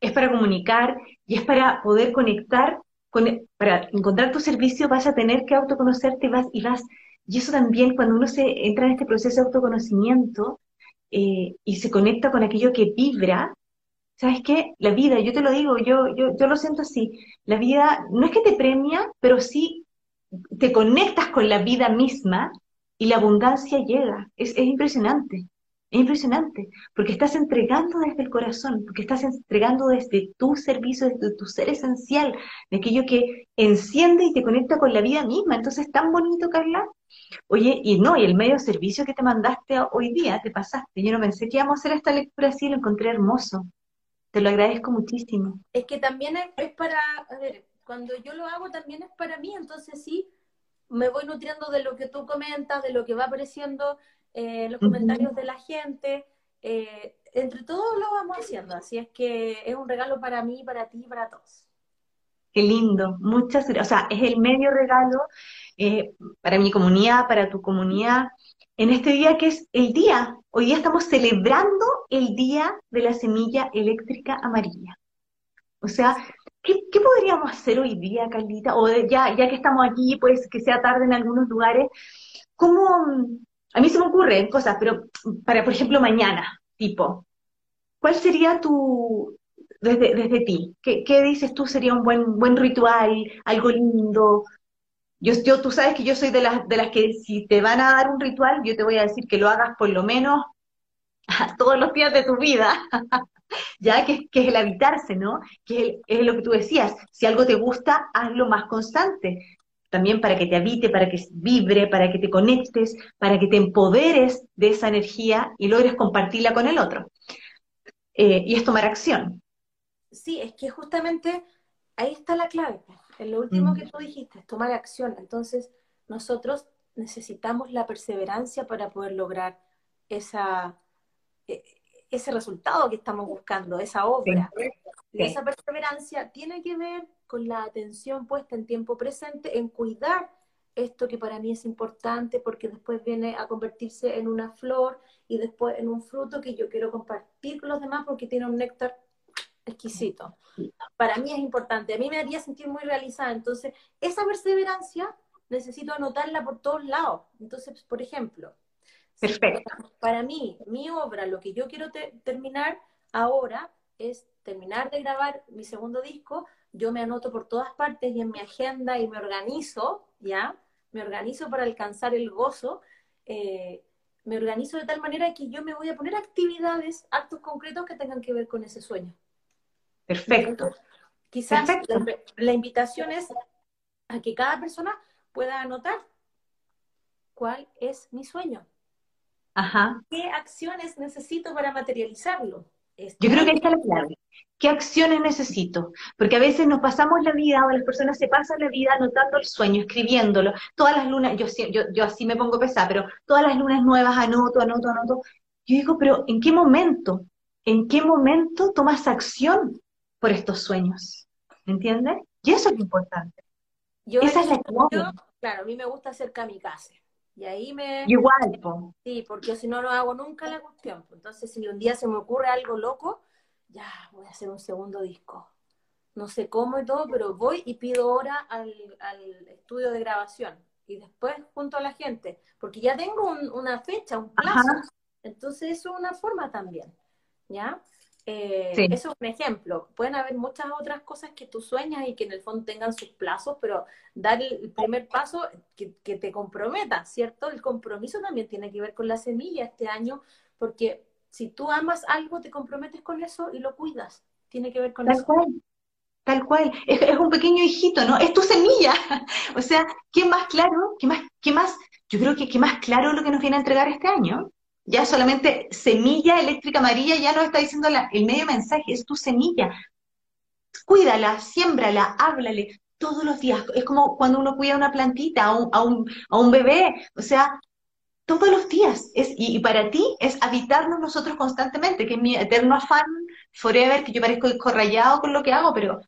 Es para comunicar y es para poder conectar, con, para encontrar tu servicio vas a tener que autoconocerte y vas, y vas, y eso también cuando uno se entra en este proceso de autoconocimiento eh, y se conecta con aquello que vibra, ¿sabes qué? La vida, yo te lo digo, yo, yo, yo lo siento así, la vida no es que te premia, pero sí te conectas con la vida misma y la abundancia llega. Es, es impresionante. Es impresionante, porque estás entregando desde el corazón, porque estás entregando desde tu servicio, desde tu ser esencial, de aquello que enciende y te conecta con la vida misma. Entonces, tan bonito, Carla. Oye, y no, y el medio servicio que te mandaste hoy día, te pasaste. Yo no pensé que íbamos a hacer esta lectura así, lo encontré hermoso. Te lo agradezco muchísimo. Es que también es, para, a ver, cuando yo lo hago también es para mí, entonces sí, me voy nutriendo de lo que tú comentas, de lo que va apareciendo eh, los comentarios de la gente. Eh, entre todos lo vamos haciendo, así es que es un regalo para mí, para ti y para todos. Qué lindo, muchas gracias. O sea, es el medio regalo eh, para mi comunidad, para tu comunidad, en este día que es el día. Hoy día estamos celebrando el día de la semilla eléctrica amarilla. O sea, ¿qué, podríamos hacer hoy día, Carlita? O ya, ya que estamos aquí, pues que sea tarde en algunos lugares, ¿cómo, a mí se me ocurren cosas, pero para, por ejemplo, mañana, tipo, ¿cuál sería tu, desde, desde ti, ¿qué, dices tú sería un buen, buen ritual, algo lindo? Yo, yo, tú sabes que yo soy de las, de las que si te van a dar un ritual, yo te voy a decir que lo hagas por lo menos todos los días de tu vida, ya que, que, es el habitarse, ¿no? Que es, es, lo que tú decías, si algo te gusta, hazlo más constante también para que te habite, para que vibre, para que te conectes, para que te empoderes de esa energía y logres compartirla con el otro. Eh, y es tomar acción. Sí, es que justamente ahí está la clave. En lo último que tú dijiste, es tomar acción. Entonces, nosotros necesitamos la perseverancia para poder lograr esa, e, ese resultado que estamos buscando, esa obra. Y esa perseverancia tiene que ver con la atención puesta en tiempo presente, en cuidar esto que para mí es importante porque después viene a convertirse en una flor y después en un fruto que yo quiero compartir con los demás porque tiene un néctar exquisito. Para mí es importante, a mí me haría sentir muy realizada. Entonces, esa perseverancia necesito anotarla por todos lados. Entonces, por ejemplo, para mí, mi obra, lo que yo quiero terminar ahora es terminar de grabar mi segundo disco, yo me anoto por todas partes y en mi agenda y me organizo, ¿ya? Me organizo para alcanzar el gozo, eh, me organizo de tal manera que yo me voy a poner actividades, actos concretos que tengan que ver con ese sueño. Perfecto. Quizás La, invitación es a que cada persona pueda anotar cuál es mi sueño. Ajá. ¿Qué acciones necesito para materializarlo? Yo creo que ahí está la clave. ¿Qué acciones necesito? Porque a veces nos pasamos la vida, o las personas se pasan la vida anotando el sueño, escribiéndolo. Todas las lunas, yo, yo, yo así me pongo pesada, pero todas las lunas nuevas anoto, anoto, anoto. Yo digo, pero ¿en qué momento? ¿En qué momento tomas acción por estos sueños? ¿Me entiendes? Y eso es lo importante. Yo Esa es la clave. claro, a mí me gusta hacer kamikaze. Y ahí me... Igual, po. Sí, porque si no, no hago nunca la cuestión. Entonces, si un día se me ocurre algo loco, ya voy a hacer un segundo disco. No sé cómo y todo, pero voy y pido hora al, estudio de grabación. Y después junto a la gente, porque ya tengo una fecha, un plazo. Entonces, eso es una forma también. ¿Ya? Eh, eso es un ejemplo. Pueden haber muchas otras cosas que tú sueñas y que en el fondo tengan sus plazos, pero dar el primer paso que, te comprometa, ¿cierto? El compromiso también tiene que ver con la semilla este año, porque si tú amas algo, te comprometes con eso y lo cuidas. Tiene que ver con Tal eso. Cual. Tal cual, es, un pequeño hijito, ¿no? Es tu semilla. o sea, ¿qué más claro? ¿Qué más? ¿Qué más? Yo creo que qué más claro lo que nos viene a entregar este año ya solamente semilla eléctrica amarilla ya nos está diciendo el medio mensaje, es tu semilla. Cuídala, siémbrala, háblale todos los días. Es como cuando uno cuida una plantita, a un, a un, bebé, o sea, todos los días. Es, y, para ti es habitarnos nosotros constantemente, que es mi eterno afán, forever, que yo parezco rayado con lo que hago, pero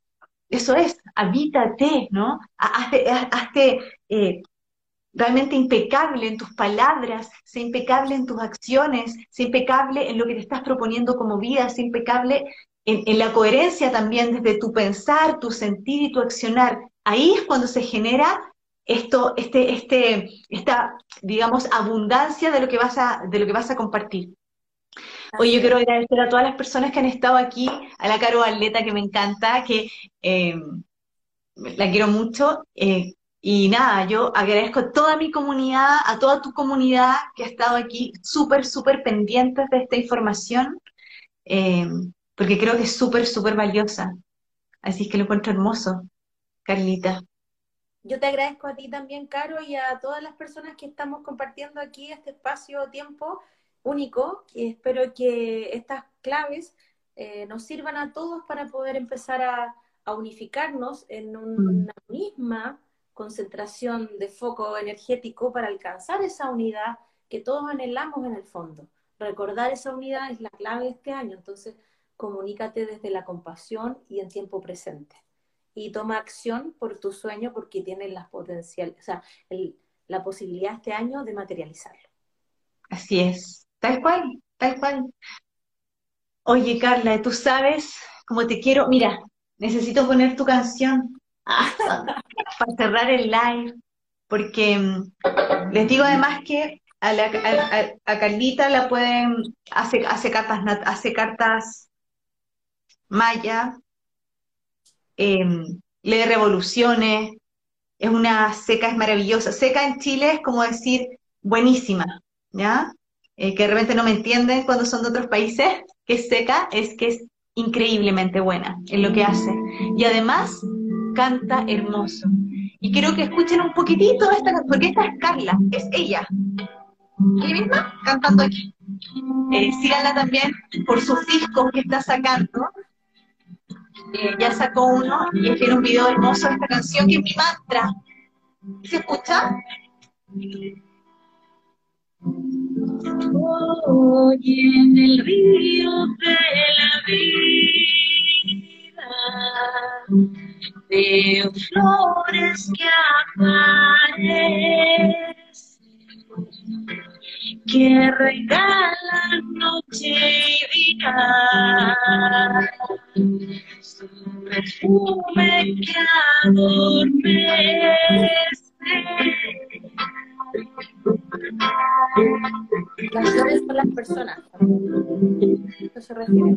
eso es, habítate, ¿no? Hazte, hazte eh, realmente impecable en tus palabras, sé impecable en tus acciones, sé impecable en lo que te estás proponiendo como vida, sé impecable en, la coherencia también desde tu pensar, tu sentir y tu accionar. Ahí es cuando se genera esto, este, este, esta, digamos, abundancia de lo que vas a, de lo que vas a compartir. Hoy yo quiero agradecer a todas las personas que han estado aquí, a la Caro Atleta que me encanta, que eh, la quiero mucho, eh, Y nada, yo agradezco a toda mi comunidad, a toda tu comunidad que ha estado aquí súper, súper pendientes de esta información, eh, porque creo que es súper, súper valiosa. Así es que lo encuentro hermoso, Carlita. Yo te agradezco a ti también, Caro, y a todas las personas que estamos compartiendo aquí este espacio-tiempo único. Y espero que estas claves eh, nos sirvan a todos para poder empezar a, unificarnos en una mm. misma concentración de foco energético para alcanzar esa unidad que todos anhelamos en el fondo. Recordar esa unidad es la clave de este año, entonces comunícate desde la compasión y en tiempo presente. Y toma acción por tu sueño porque tienes las potencial, o sea, la posibilidad este año de materializarlo. Así es, tal cual, tal cual. Oye, Carla, tú sabes cómo te quiero. Mira, necesito poner tu canción para cerrar el live, porque mm, les digo además que a, la, Carlita la pueden, hace, hace cartas, hace cartas maya, em, lee revoluciones, es una seca, es maravillosa. Seca en Chile es como decir buenísima, ¿ya? Eh, que de repente no me entienden cuando son de otros países, que seca, es que es increíblemente buena en lo que hace. Y además canta hermoso. Y quiero que escuchen un poquitito esta porque esta es Carla, es ella. Ella misma cantando aquí. Eh, también por sus discos que está sacando. Eh, ya sacó uno y que un video hermoso de esta canción que es mi mantra. ¿Se escucha? Hoy en el río de la vida Veo flores que aparecen, que regalan noche y día, su perfume que adormece. Las flores son las personas. Eso se refiere.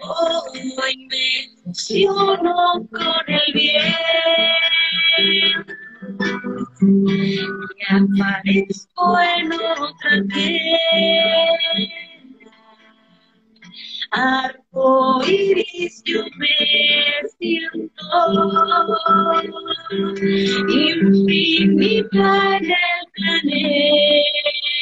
Hoy me fusiono con el bien y aparezco en otra tierra. Arco iris yo me siento infinita en el planeta.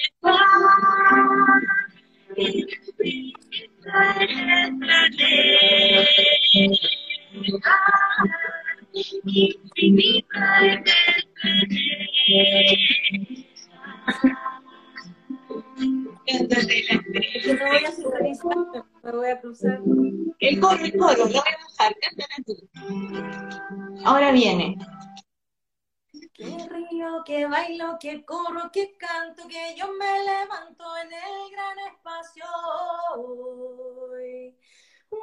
El coro, el coro, lo voy a bajar, cántala tú. Ahora viene. Que bailo, que corro, que canto, que yo me levanto en el gran espacio. Wow,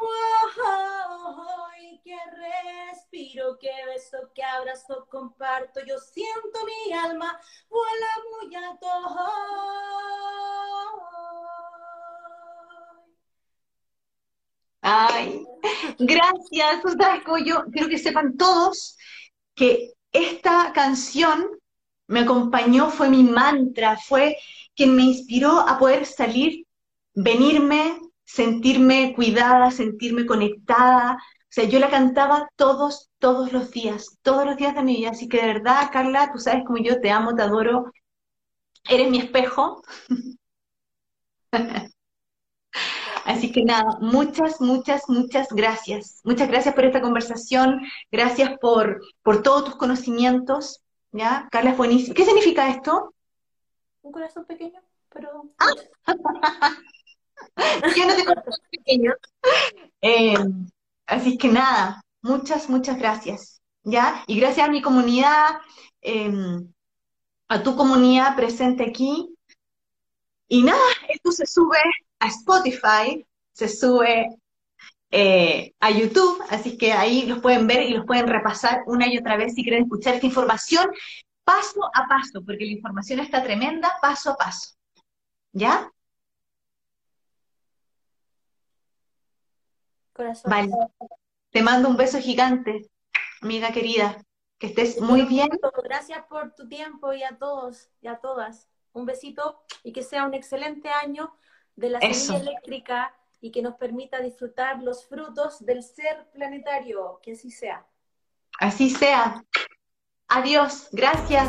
que respiro, que beso, que abrazo, comparto. Yo siento mi alma, vuela muy alto. Ay, gracias. Yo quiero que sepan todos que esta canción me acompañó, fue mi mantra, fue quien me inspiró a poder salir, venirme, sentirme cuidada, sentirme conectada. O sea, yo la cantaba todos, todos los días, todos los días de mi vida. Así que de verdad, Carla, tú sabes como yo te amo, te adoro. Eres mi espejo. Así que nada, muchas, muchas, muchas gracias. Muchas gracias por esta conversación, gracias por, por todos tus conocimientos. ¿Ya? Carla es buenísima. ¿Qué significa esto? Un corazón pequeño, pero... Ah. Yo no tengo corazón pequeño. Eh, así que nada, muchas, muchas gracias. ¿Ya? Y gracias a mi comunidad, em, a tu comunidad presente aquí. Y nada, esto se sube a Spotify, se sube eh, a YouTube, así que ahí los pueden ver y los pueden repasar una y otra vez si quieren escuchar esta información paso a paso, porque la información está tremenda paso a paso. ¿Ya? Corazón. Vale. Te mando un beso gigante, amiga querida. Que estés muy bien. Gracias por tu tiempo y a todos y a todas. Un besito y que sea un excelente año de la Eso. semilla eléctrica y que nos permita disfrutar los frutos del ser planetario. Que así sea. Así sea. Adiós. Gracias.